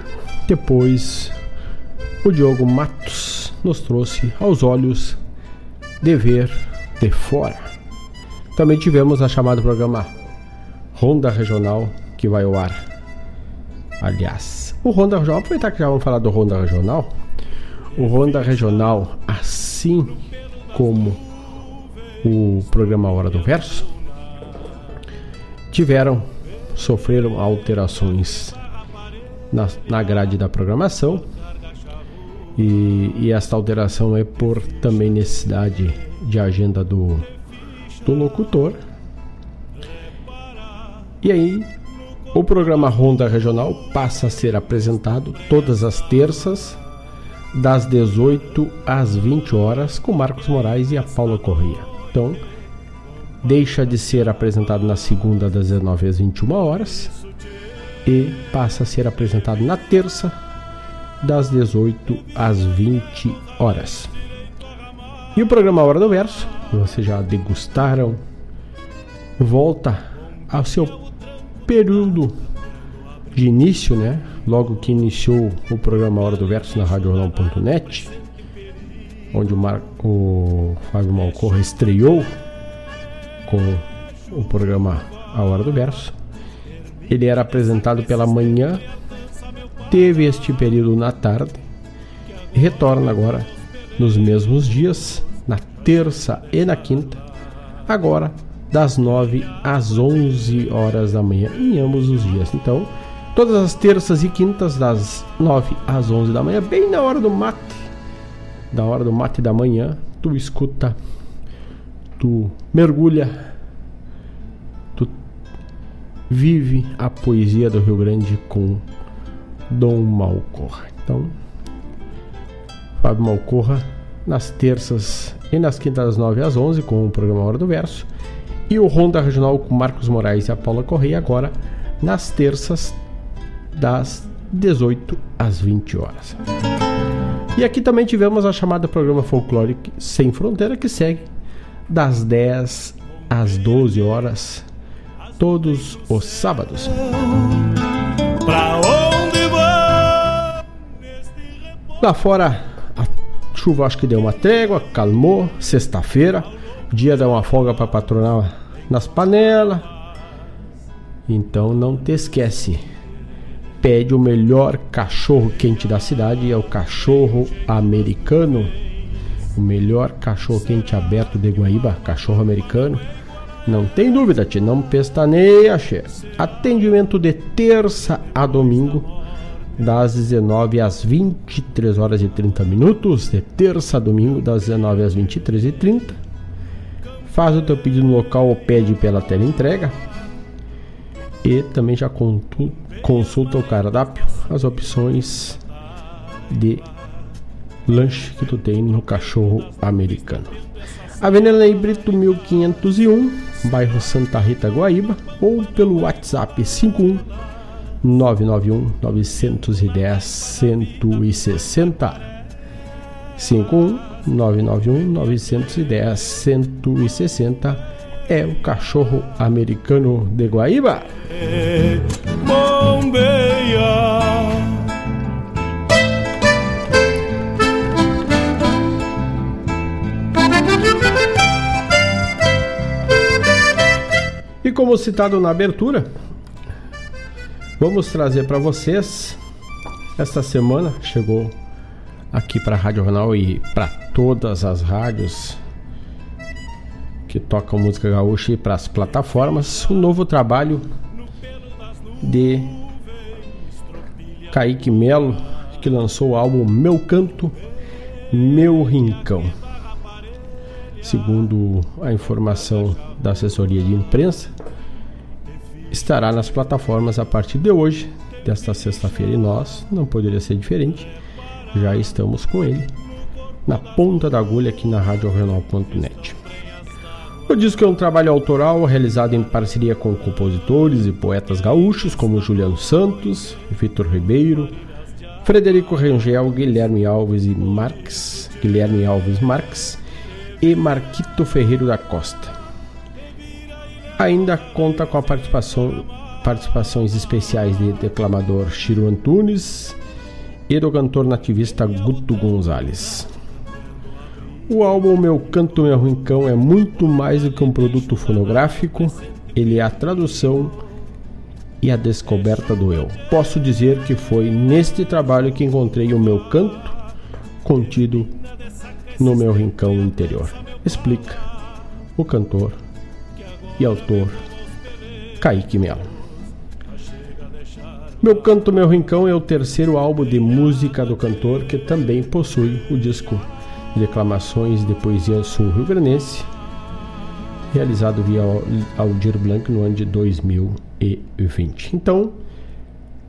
Depois, o Diogo Matos nos trouxe aos olhos de ver de fora. Também tivemos a chamada programa Ronda Regional que vai ao ar. Aliás, o Ronda Regional, aproveitar que já vamos falar do Ronda Regional. O Ronda Regional, assim como o programa Hora do Verso, tiveram, sofreram alterações na, na grade da programação. E, e esta alteração é por também necessidade de agenda do, do locutor. E aí, o programa Ronda Regional passa a ser apresentado todas as terças, das 18 às 20 horas, com Marcos Moraes e a Paula Corrêa. Então, deixa de ser apresentado na segunda das 19 às 21 horas e passa a ser apresentado na terça das 18 às 20 horas. E o programa Hora do Verso, vocês já degustaram, volta ao seu período de início, né? Logo que iniciou o programa Hora do Verso na RadioJornal.net, onde o, Mar... o Fábio Malcorra estreou com o programa A Hora do Verso. Ele era apresentado pela manhã, teve este período na tarde, retorna agora nos mesmos dias, na terça e na quinta, agora das 9 às 11 horas da manhã, em ambos os dias. Então, todas as terças e quintas, das 9 às 11 da manhã, bem na hora do mate, da hora do mate da manhã, tu escuta, tu mergulha, tu vive a poesia do Rio Grande com Dom Malcorra. Então, Fábio Malcorra, nas terças e nas quintas das 9 às 11 com o programa Hora do Verso e o Ronda Regional com Marcos Moraes e a Paula Correia agora nas terças das 18 às 20 horas. E aqui também tivemos a chamada programa Folclórico Sem Fronteira que segue das 10 às 12 horas todos os sábados. Lá fora a chuva acho que deu uma trégua, calmou, sexta-feira Dia dá uma folga para patronar nas panelas. Então não te esquece. Pede o melhor cachorro quente da cidade, é o cachorro americano. O melhor cachorro quente aberto de Guaíba, cachorro americano. Não tem dúvida, te não pestaneia, che. Atendimento de terça a domingo, das 19 às 23 horas e 30 minutos. De terça a domingo, das 19 às 23 e 30 faz o teu pedido no local ou pede pela tela entrega. E também já consulta o cardápio, as opções de lanche que tu tem no cachorro americano. Avenida Ney Brito 1501, bairro Santa Rita, Guaíba, ou pelo WhatsApp 51 991 910 160 51 991 910 160 é o cachorro americano de Guaíba. Bombeia. E como citado na abertura, vamos trazer para vocês esta semana chegou aqui para a Rádio Jornal e para todas as rádios que tocam música gaúcha e para as plataformas, um novo trabalho de Kaique Melo, que lançou o álbum Meu Canto, Meu Rincão. Segundo a informação da assessoria de imprensa, estará nas plataformas a partir de hoje, desta sexta-feira, e nós não poderia ser diferente já estamos com ele na ponta da agulha aqui na RadioRegional.net. O disco é um trabalho autoral realizado em parceria com compositores e poetas gaúchos como Juliano Santos, Vitor Ribeiro, Frederico Rangel, Guilherme Alves e Marques, Guilherme Alves Marques e Marquito Ferreiro da Costa. Ainda conta com a participação, participações especiais de declamador Chiro Antunes, e do cantor nativista Guto Gonzalez. O álbum Meu Canto Meu Rincão é muito mais do que um produto fonográfico, ele é a tradução e a descoberta do eu. Posso dizer que foi neste trabalho que encontrei o meu canto contido no meu rincão interior. Explica o cantor e autor Kaique Melo. Meu Canto Meu Rincão é o terceiro álbum de música do cantor que também possui o disco de declamações de poesia sul-rio-granense, realizado via Aldir Blanc no ano de 2020. Então,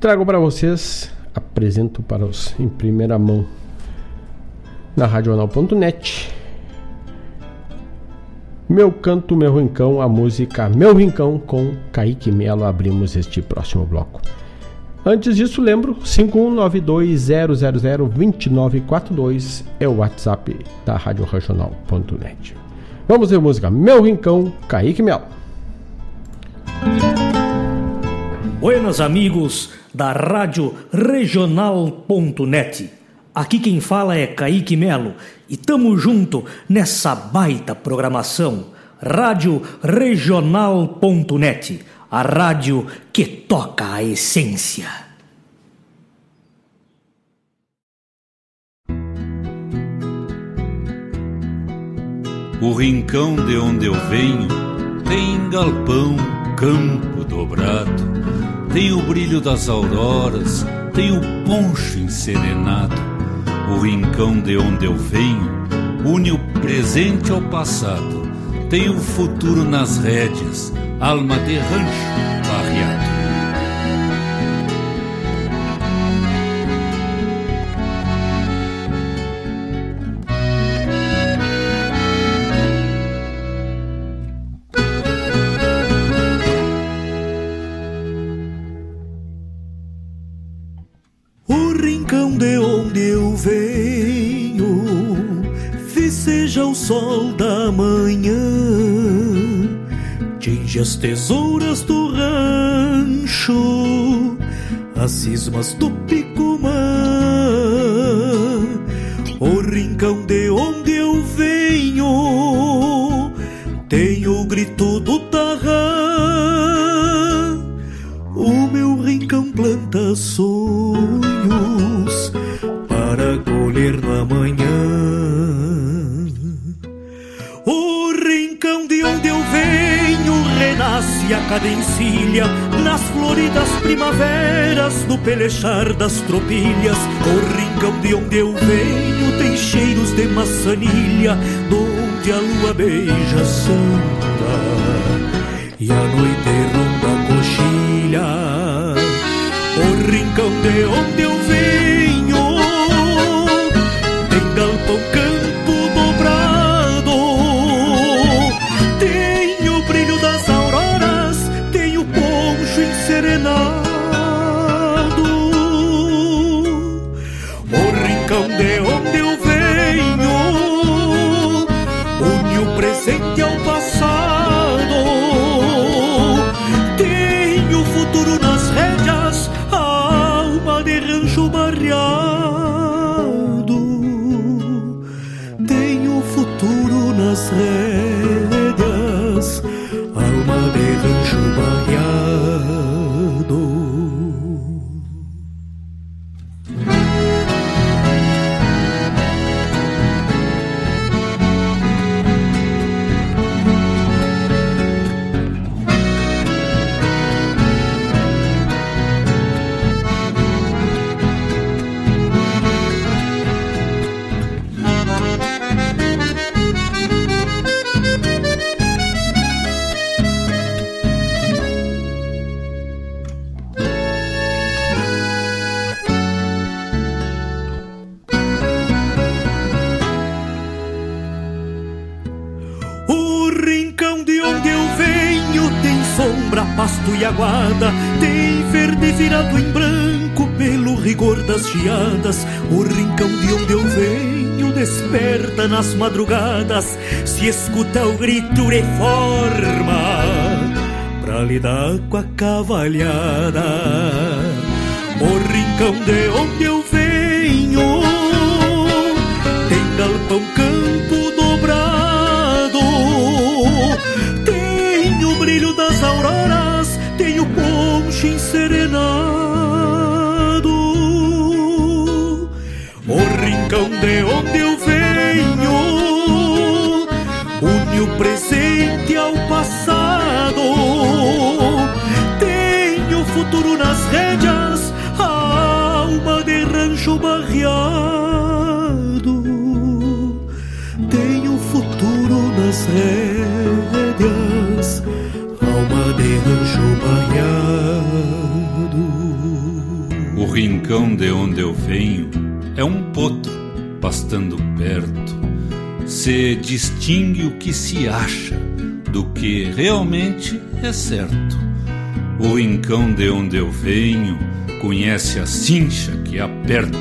trago para vocês, apresento para os em primeira mão na radional.net Meu Canto, Meu Rincão, a música Meu Rincão com Kaique Melo. Abrimos este próximo bloco. Antes disso, lembro, 51920002942 é o WhatsApp da Rádio Regional.net. Vamos ver música Meu Rincão, Kaique Melo. Buenos amigos da Rádio Regional.net. Aqui quem fala é Kaique Melo e tamo junto nessa baita programação. Rádio Regional.net, a rádio que toca a essência. O rincão de onde eu venho tem galpão, campo dobrado, tem o brilho das auroras, tem o poncho enserenado o rincão de onde eu venho une o presente ao passado. Tem o futuro nas rédeas, alma de rancho barreado. Tesouras do rancho, as cismas do maçanilha, aguada Tem verde virado em branco pelo rigor das geadas. O rincão de onde eu venho desperta nas madrugadas Se escuta o grito e forma Pra lidar com a cavalhada. O rincão de onde eu venho Tem galpão campo poncho enserenado. O rincão de onde eu venho une o presente ao passado. Tenho futuro nas rédeas, alma de rancho barreado. Tenho futuro nas rédeas rincão de onde eu venho é um potro pastando perto. se distingue o que se acha do que realmente é certo. O rincão de onde eu venho conhece a cincha que aperto.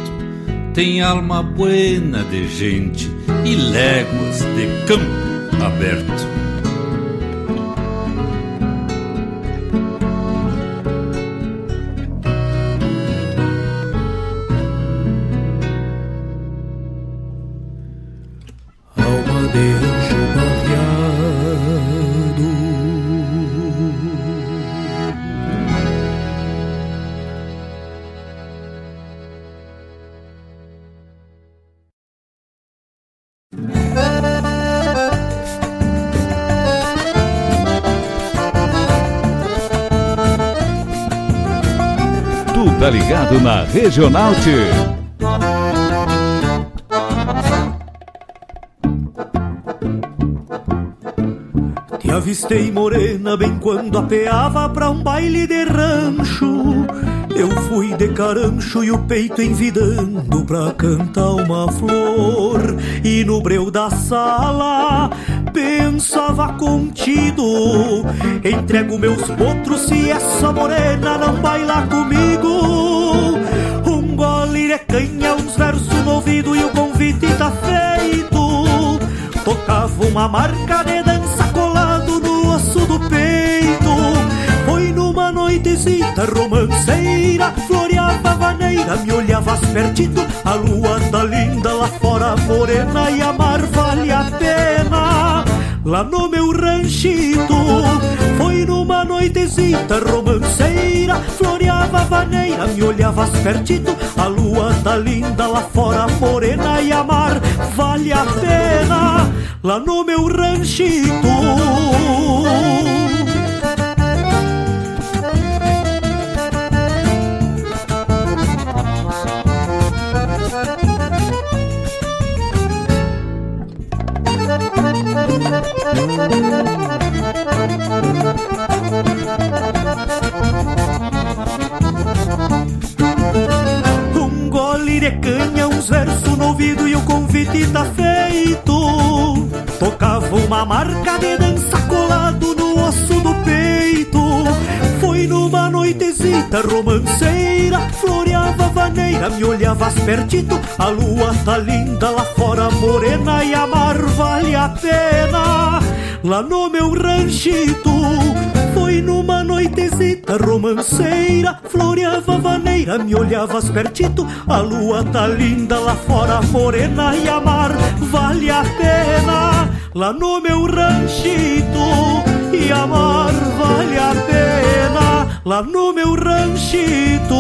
Tem alma buena de gente e léguas de campo aberto. Ligado na Regional T. Te avistei morena bem quando apeava pra um baile de rancho. Eu fui de carancho e o peito envidando pra cantar uma flor. E no breu da sala pensava contido. Entrego meus potros se essa morena não bailar comigo. Uns versos no ouvido e o convite tá feito. Tocava uma marca de dança colado no osso do peito. Foi numa noitezita romanceira, floreava a vaneira, me olhavas pertito. A lua tá linda lá fora, morena, e amar vale a pena lá no meu ranchito. Foi numa noitezita romanceira, floreava a vaneira, me olhavas pertito. A lua tá linda lá fora, morena e a mar vale a pena lá no meu ranchito. Um gole de canha, uns versos no ouvido e o convite tá feito. Tocava uma marca de dança colado no osso do peito. Foi numa noitezita romanceira, floreava vaneira, me olhavas pertito. A lua tá linda lá fora, morena e a mar vale a pena. Lá no meu ranchito, foi numa noitezita romanceira, floreava a vaneira, me olhavas pertito. A lua tá linda lá fora, morena e a mar vale a pena. Lá no meu ranchito, e a mar vale a pena. Lá no meu ranchito.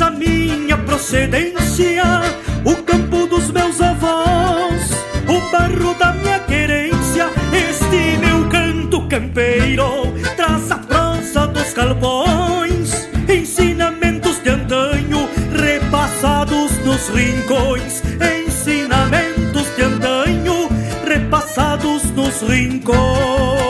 A minha procedência, o campo dos meus avós, o barro da minha querência. Este meu canto campeiro traz a prosa dos galpões, ensinamentos de antanho repassados nos rincões, ensinamentos de antanho repassados nos rincões.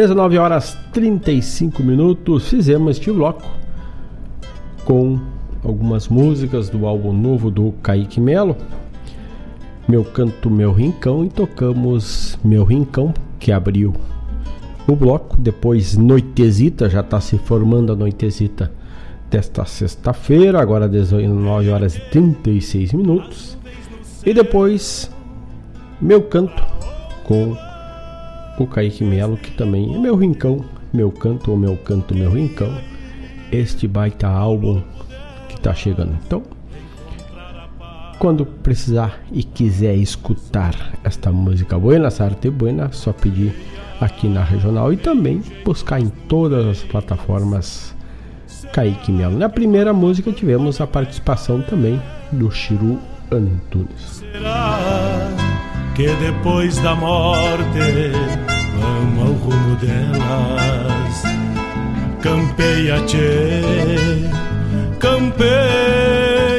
Dezenove horas 35 minutos. Fizemos este bloco com algumas músicas do álbum novo do Kaique Melo. Meu Canto, Meu Rincão. E tocamos Meu Rincão, que abriu o bloco. Depois Noitezita, já está se formando a Noitezita desta sexta-feira, agora 19 horas e 36 minutos. E depois Meu Canto com o Kaique Melo, que também é meu rincão, meu canto ou meu canto, meu rincão. Este baita álbum que tá chegando. Então, quando precisar e quiser escutar esta música Buena, Arte Buena, só pedir aqui na regional e também buscar em todas as plataformas Kaique Melo. Na primeira música tivemos a participação também do Chiru Antunes. Será que depois da morte vamos ao rumo delas? Campeia, tchê, campeia.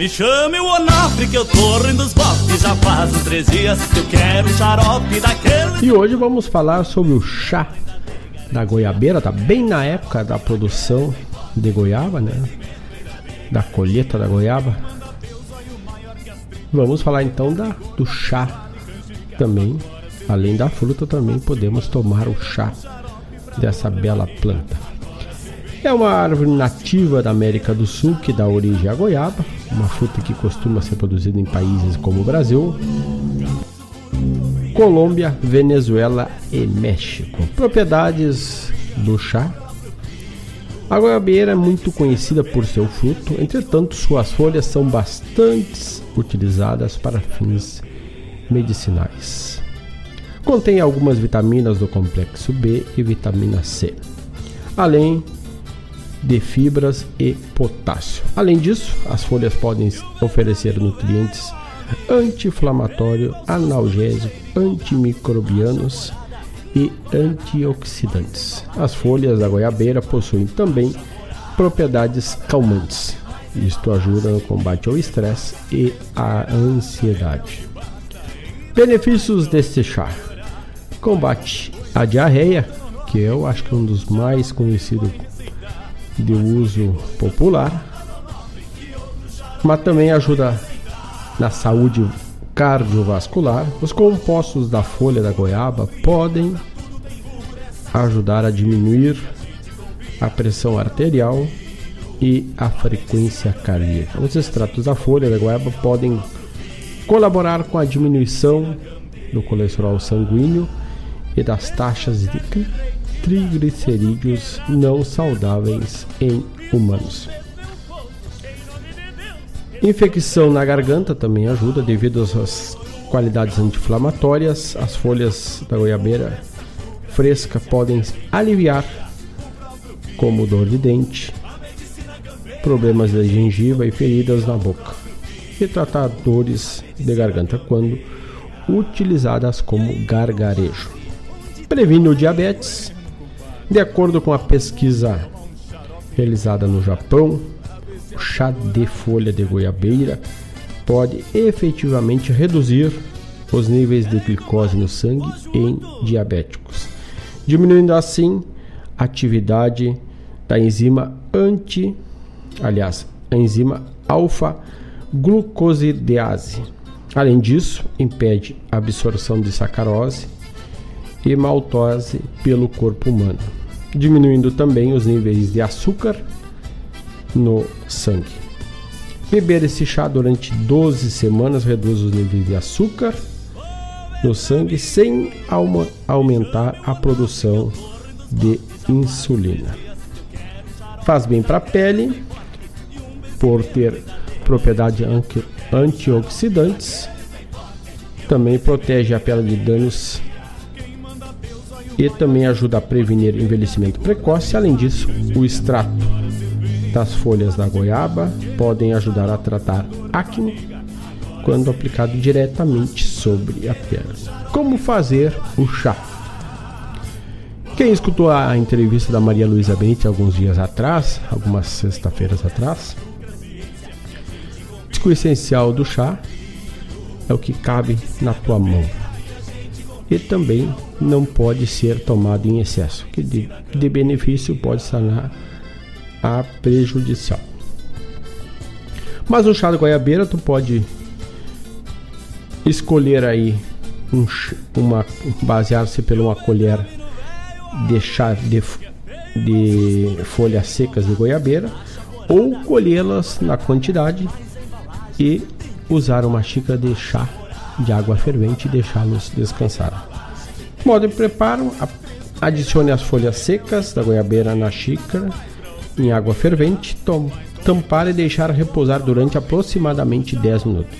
Me chame o Onofre que eu tô rindo dos bofes Já faz uns três dias que eu quero um xarope daquele E hoje vamos falar sobre o chá da goiabeira, tá bem na época da produção de goiaba, né? Da colheita da goiaba. Vamos falar então da, do chá também. Além da fruta, também podemos tomar o chá dessa bela planta. É uma árvore nativa da América do Sul que dá origem à goiaba, uma fruta que costuma ser produzida em países como o Brasil, Colômbia, Venezuela e México. Propriedades do chá. A goiabeira é muito conhecida por seu fruto, entretanto, suas folhas são bastante utilizadas para fins medicinais. Contém algumas vitaminas do complexo B e vitamina C, além de fibras e potássio. Além disso, as folhas podem oferecer nutrientes anti-inflamatório, analgésico, antimicrobianos e antioxidantes. As folhas da goiabeira possuem também propriedades calmantes. Isto ajuda no combate ao estresse e à ansiedade. Benefícios deste chá: combate à diarreia, que eu acho que é um dos mais conhecidos de uso popular, mas também ajuda na saúde cardiovascular. Os compostos da folha da goiaba podem ajudar a diminuir a pressão arterial e a frequência cardíaca. Os extratos da folha da goiaba podem colaborar com a diminuição do colesterol sanguíneo e das taxas de triglicerídeos não saudáveis em humanos. Infecção na garganta também ajuda devido às qualidades anti-inflamatórias. As folhas da goiabeira fresca podem aliviar, como dor de dente, problemas de gengiva e feridas na boca, e tratar dores de garganta quando utilizadas como gargarejo. Previne o diabetes. De acordo com a pesquisa realizada no Japão, o chá de folha de goiabeira pode efetivamente reduzir os níveis de glicose no sangue em diabéticos, diminuindo assim a atividade da enzima anti, aliás, a enzima alfa-glucosidase. Além disso, impede a absorção de sacarose e maltose pelo corpo humano, diminuindo também os níveis de açúcar no sangue. Beber esse chá durante 12 semanas reduz os níveis de açúcar no sangue sem aumentar a produção de insulina. Faz bem para a pele por ter propriedades antioxidantes. Também protege a pele de danos e também ajuda a prevenir envelhecimento precoce. Além disso, o extrato das folhas da goiaba podem ajudar a tratar acne quando aplicado diretamente sobre a pele. Como fazer o chá? Quem escutou a entrevista da Maria Luísa Benite alguns dias atrás, algumas sexta-feiras atrás, diz que o essencial do chá é o que cabe na tua mão. E também não pode ser tomado em excesso, que de, de benefício pode sanar a prejudicial. Mas o chá de goiabeira tu pode escolher aí um, uma basear-se por uma colher de chá de, de folhas secas de goiabeira ou colhê-las na quantidade e usar uma xícara de chá de água fervente e deixá-los descansar. Modo de preparo: adicione as folhas secas da goiabeira na xícara em água fervente, tampar e deixar repousar durante aproximadamente 10 minutos.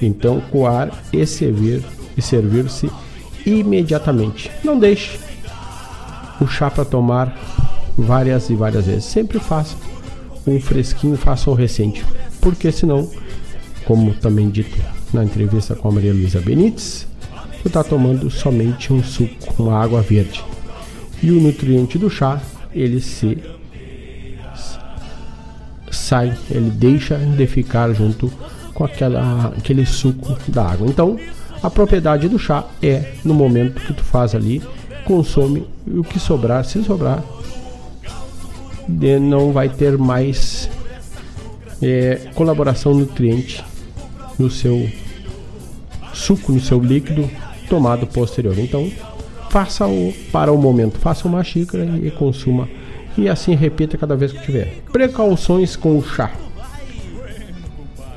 Então coar e servir e servir-se imediatamente. Não deixe o chá para tomar várias e várias vezes. Sempre faça um fresquinho, faça um recente, porque senão, como também dito na entrevista com a Maria Luísa Benites, tu está tomando somente um suco com água verde. E o nutriente do chá, ele se sai, ele deixa de ficar junto com aquela, aquele suco da água. Então, a propriedade do chá é no momento que tu faz ali, consome o que sobrar, se sobrar, não vai ter mais é, colaboração nutriente no seu suco, no seu líquido tomado posterior. Então, faça o para o momento, faça uma xícara e consuma e assim repita cada vez que tiver. Precauções com o chá.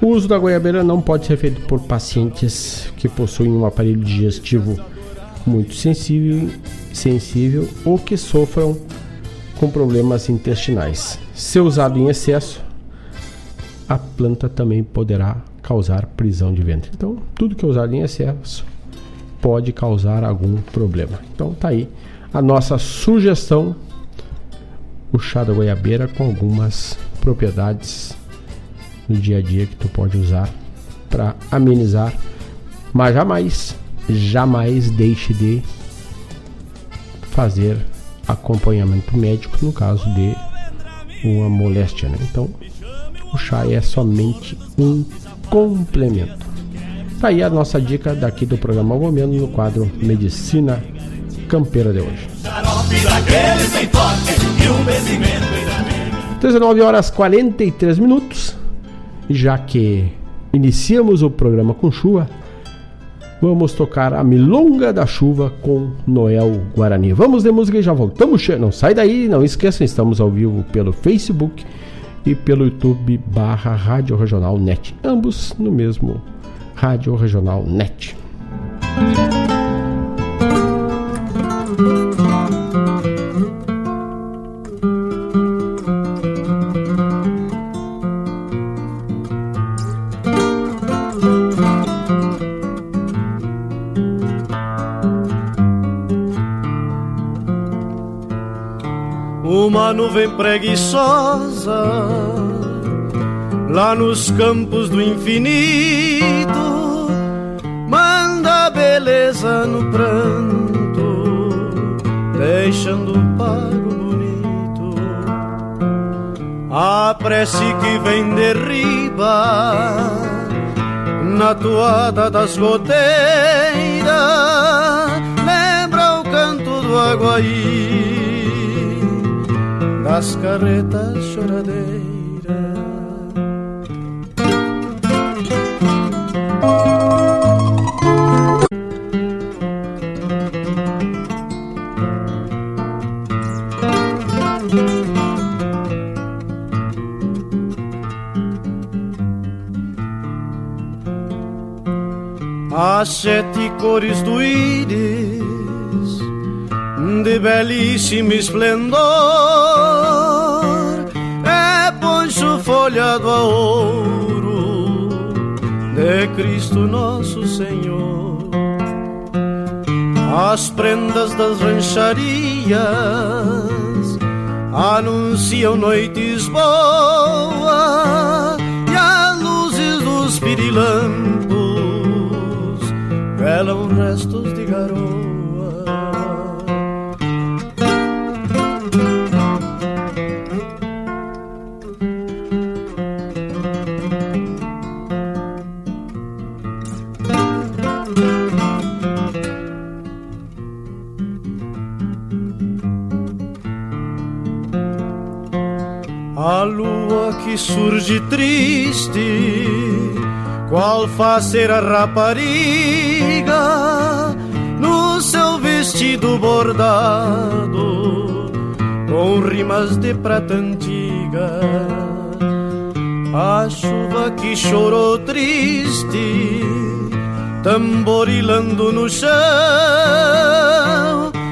O uso da goiabeira não pode ser feito por pacientes que possuem um aparelho digestivo muito sensível, sensível ou que sofram com problemas intestinais. Se usado em excesso, a planta também poderá causar prisão de ventre. Então, tudo que é usado em excesso pode causar algum problema. Então, tá aí a nossa sugestão: o chá da goiabeira com algumas propriedades no dia a dia que tu pode usar para amenizar, mas jamais, jamais deixe de fazer acompanhamento médico no caso de uma moléstia. Né? Então, o chá é somente um complemento. Tá aí a nossa dica daqui do programa Momento no quadro Medicina Campeira de hoje. 19 horas 43 minutos. Já que iniciamos o programa com chuva, vamos tocar a Milonga da Chuva com Noel Guarani. Vamos de música e já voltamos. Não sai daí, não esqueçam, estamos ao vivo pelo Facebook e pelo YouTube barra Rádio Regional Net. Ambos no mesmo Rádio Regional Net. Uma nuvem preguiçosa lá nos campos do infinito beleza no pranto, deixando o pago bonito. A prece que vem derriba na toada das goteiras, lembra o canto do aguaí das carretas choradeiras. As sete cores do íris de belíssimo esplendor. É poncho folhado a ouro de Cristo nosso Senhor. As prendas das rancharias anunciam noites boas e as luzes dos pirilampos velam restos de garoa. A lua que surge triste qual faceira rapariga vestido bordado com rimas de prata antiga. A chuva que chorou triste, tamborilando no chão,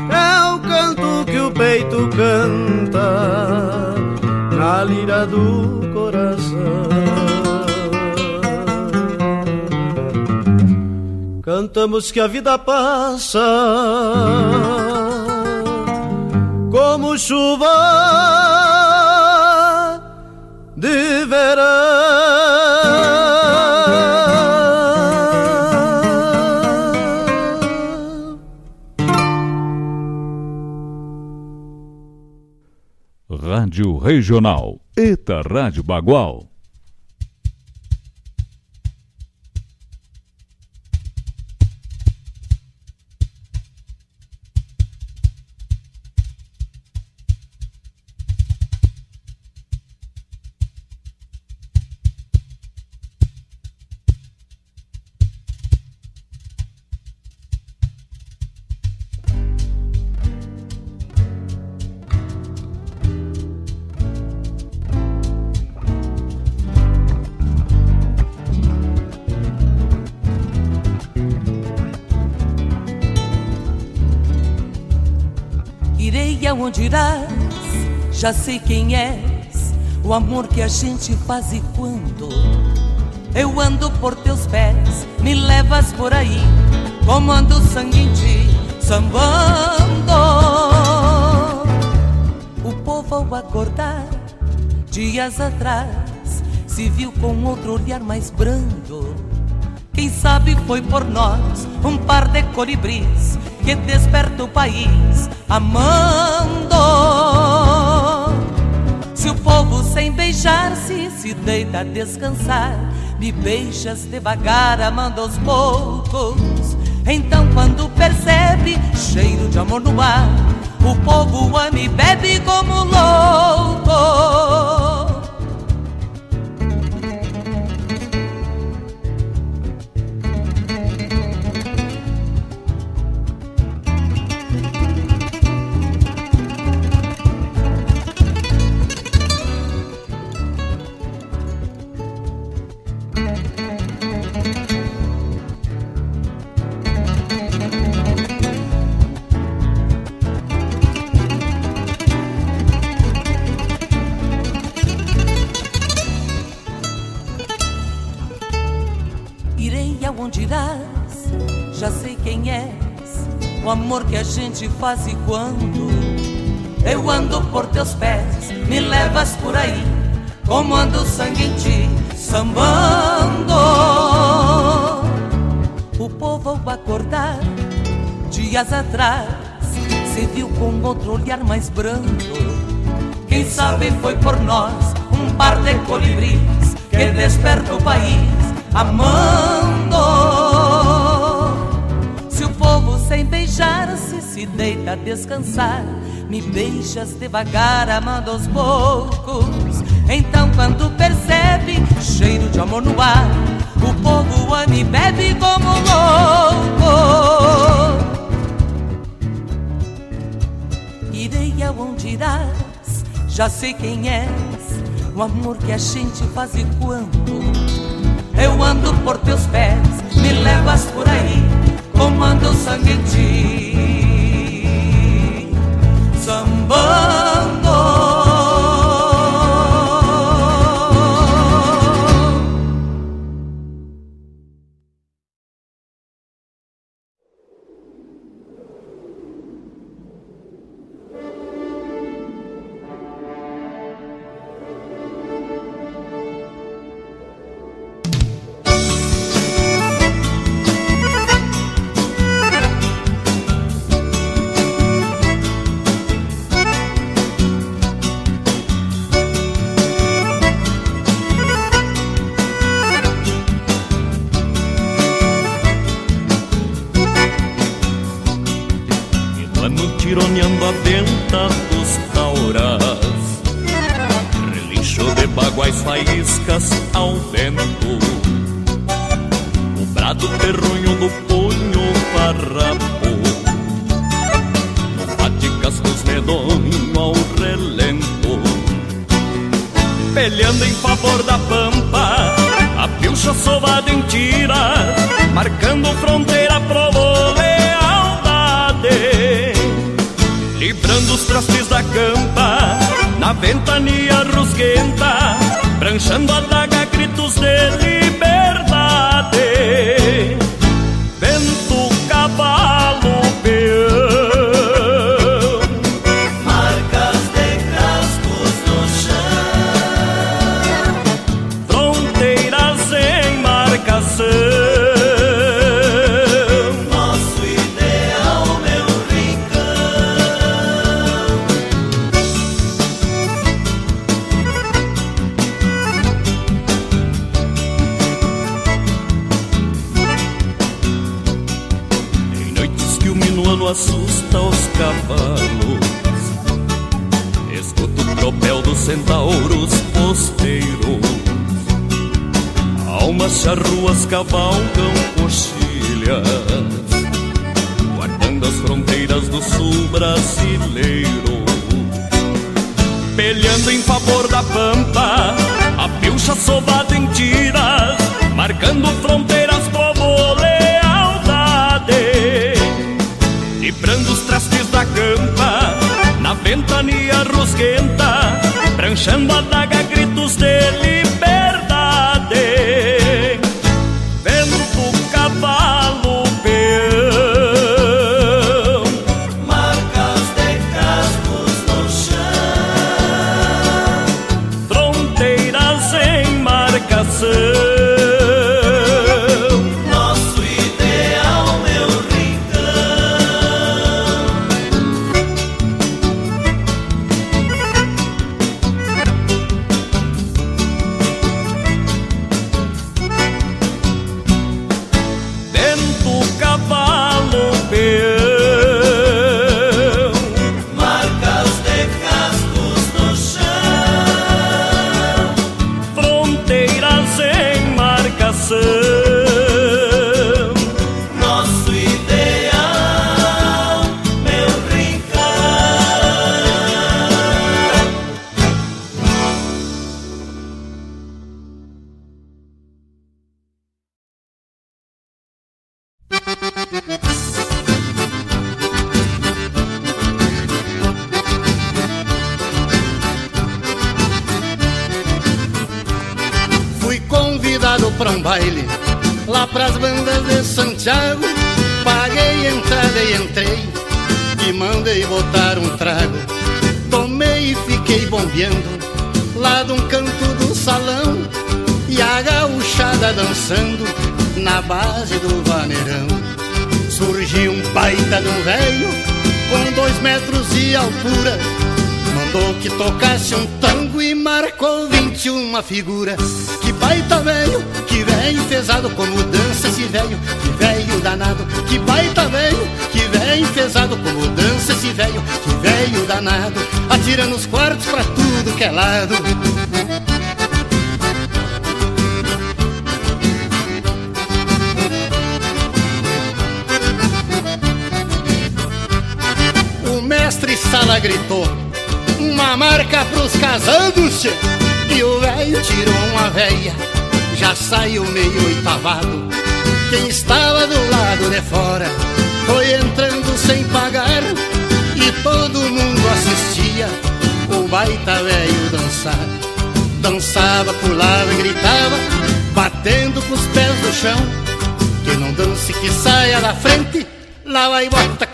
é o canto que o peito canta na lira do coração. Cantamos que a vida passa como chuva de verão. Rádio Regional. Eta Rádio Bagual. Já sei quem és, o amor que a gente faz e quando eu ando por teus pés, me levas por aí, comando sangue em ti, sambando. O povo ao acordar, dias atrás, se viu com outro olhar mais brando. Quem sabe foi por nós um par de colibris que desperta o país amando. Se o povo sem beijar-se se deita a descansar, me beijas devagar, amando aos poucos. Então, quando percebe cheiro de amor no ar, o povo ama e bebe como louco. Gente faz e quando eu ando por teus pés, me levas por aí, como anda o sangue em ti, sambando. O povo ao acordar, dias atrás, se viu com outro olhar mais brando. Quem sabe foi por nós um par de colibris que desperta o país amando sem beijar-se, se deita a descansar. Me beijas devagar, amando aos poucos. Então, quando percebe cheiro de amor no ar, o povo ama e bebe como louco. Irei aonde irás, já sei quem és. O amor que a gente faz e quando eu ando por teus pés, me levas por aí comando sangue em ti, sambando. Espelhando em favor da pampa. A pilcha sovada em tiras Marcando fronteiras como lealdade Librando os trastes da campa Na ventania rosquenta Pranchando a daga, gritos de liberdade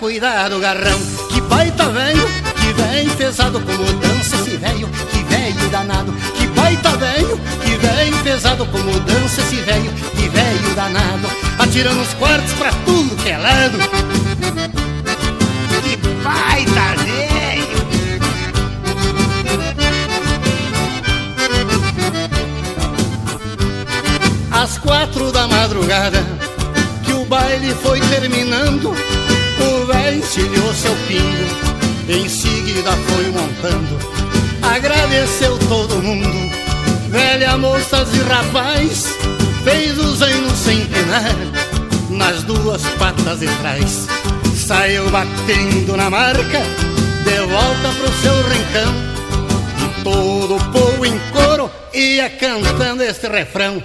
cuidado, garrão. Que baita velho, que vem pesado como dança esse velho, que velho danado, que baita velho, que velho pesado como dança esse velho, que velho danado, atirando os quartos pra tudo que é lado. Que baita velho! Às quatro da madrugada, que o baile foi terminando, encilhou seu pingo, em seguida foi montando. Agradeceu todo mundo, velha, moças e rapaz, fez o zaino sem penar, nas duas patas de trás, saiu batendo na marca, de volta pro seu rincão, e todo o povo em coro ia cantando este refrão.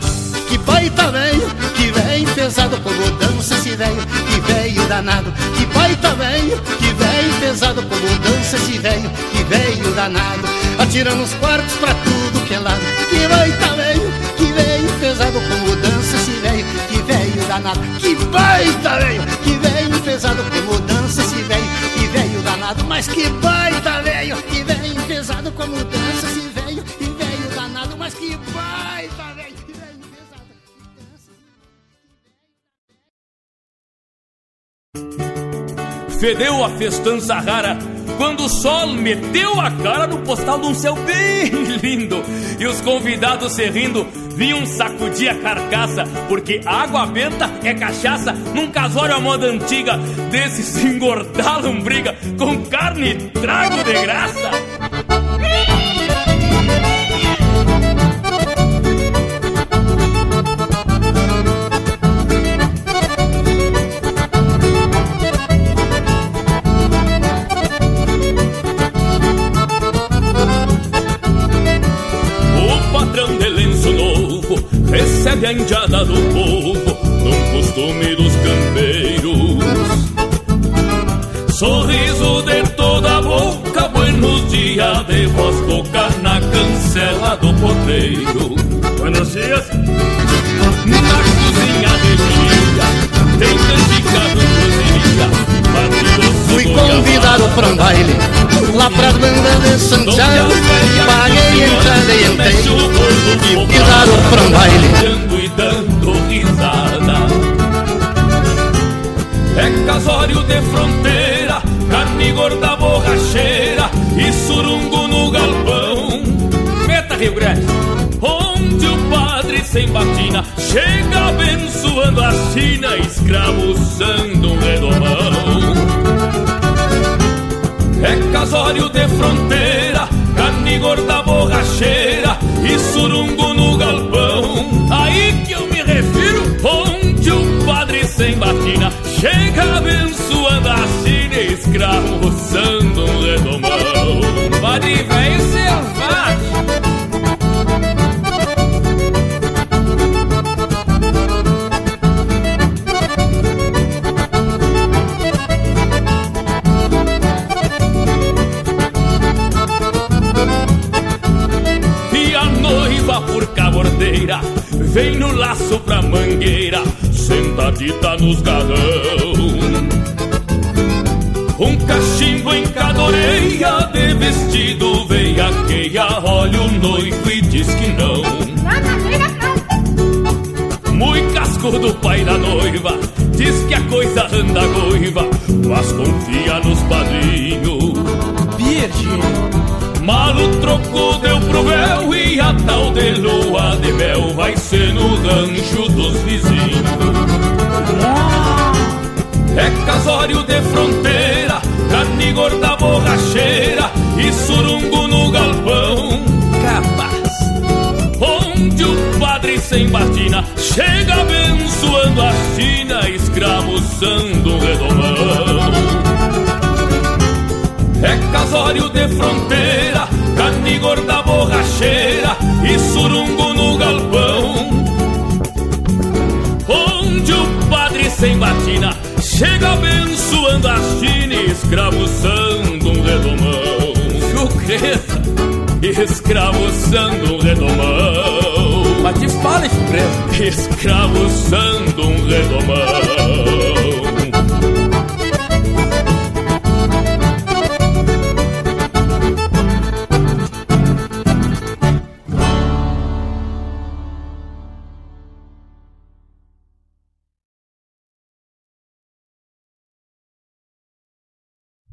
Que baita velho, que velho pesado como dança esse velho, que velho danado. Que baita velho, que velho pesado como dança esse velho, que velho danado. Atirando os quartos pra tudo que é lado. Que baita velho, que velho pesado como dança esse velho, que velho danado. Que baita velho, que velho pesado como dança esse velho, que velho danado. Mas que baita velho, que velho pesado como dança esse velho, que velho danado. Mas que baita velho. Fedeu a festança rara quando o sol meteu a cara no postal de um céu bem lindo. E os convidados se rindo vinham sacudir a carcaça, porque água benta é cachaça num casório à moda antiga. Desses engordar lombriga com carne e trago de graça. Recebe a indiada do povo num costume dos campeiros. Sorriso de toda a boca, buenos dias de voz tocar na cancela do potreiro. Buenos dias. Na cozinha de dia, tem canjica do cozinha, Fui convidado para um baile lá pras bandas de Santiago. Paguei entrada e entrei e convidaram para um baile. E dando risada. É casório de fronteira, carne gorda borracheira e surungo no galpão. Meta Rio Grande, onde o padre sem batina chega abençoando a China, escravo usando um redomão. É casório de fronteira, carne gorda borracheira e surungo no galpão. Aí que eu me refiro, onde o padre sem batina chega abençoando a China e escravo roçando um redomão. Padre vem selvagem, vem no laço pra mangueira, sentadita nos garrão. Um cachimbo em cada orelha de vestido veiaqueia, olha o noivo e diz que não. Muito cascudo pai da noiva, diz que a coisa anda goiva, mas confia nos padrinhos. Virgem! Malo troco deu pro véu e a tal de lua de mel vai ser no rancho dos vizinhos. É casório de fronteira, carne gorda borracheira e surungo no galpão. Capaz, onde o padre sem batina chega abençoando a China, escravuzando um redomão. É casório de fronteira, carne gorda borracheira e surungo no galpão. Onde o padre sem batina chega abençoando a China, escravuzando um redomão. Chucreza, escravuzando um redomão. Mas te fala, chucreza. Escravuzando um redomão.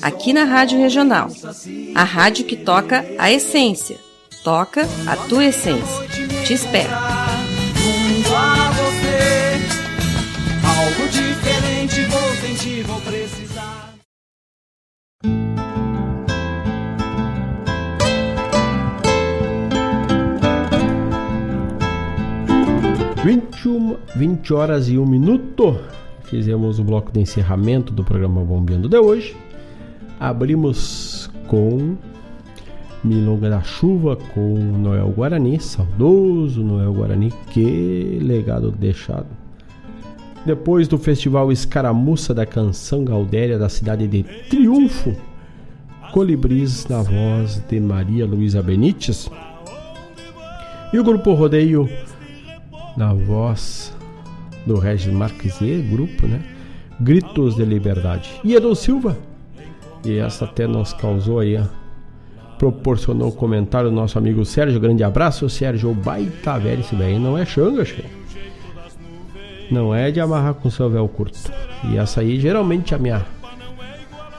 aqui na Rádio Regional. A rádio que toca a essência. Toca a tua essência. Te espero. Vinte, uma, 20 horas e um minuto. Fizemos o bloco de encerramento do programa Bombeando de hoje. Abrimos com Milonga da Chuva com Noel Guarani, saudoso Noel Guarani, que legado deixado. Depois do Festival Escaramuça da Canção Gaudéria da cidade de Triunfo, Colibris na voz de Maria Luísa Benites. E o grupo Rodeio na voz do Regis Marques e grupo, né? Gritos de Liberdade. E Edu Silva e essa até nos causou aí, proporcionou o comentário do nosso amigo Sérgio. Grande abraço, Sérgio. Baita velho esse daí não é xanga, che. Não é de amarrar com seu véu curto. E essa aí, geralmente, a minha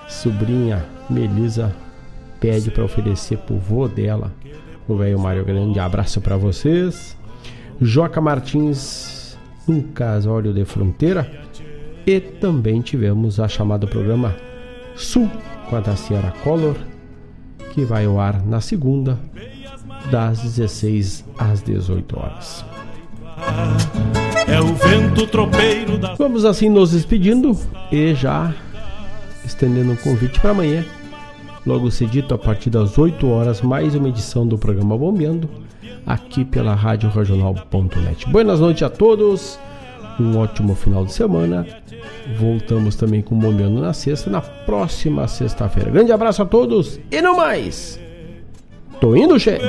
sobrinha Melisa pede para oferecer pro vô dela, o velho Mário. Grande abraço para vocês. Joca Martins, um casório de fronteira. E também tivemos a chamada programa Sul com a da Sierra Color, que vai ao ar na segunda, das 16 às 18 horas. É o vento tropeiro da... Vamos assim nos despedindo e já estendendo um convite para amanhã. Logo cedito, a partir das 8 horas, mais uma edição do programa Bombeando, aqui pela Rádio Regional.net. Boas noites a todos, um ótimo final de semana Voltamos também com o Bombeando na sexta, na próxima sexta-feira. Grande abraço a todos e não mais! Tô indo, chefe!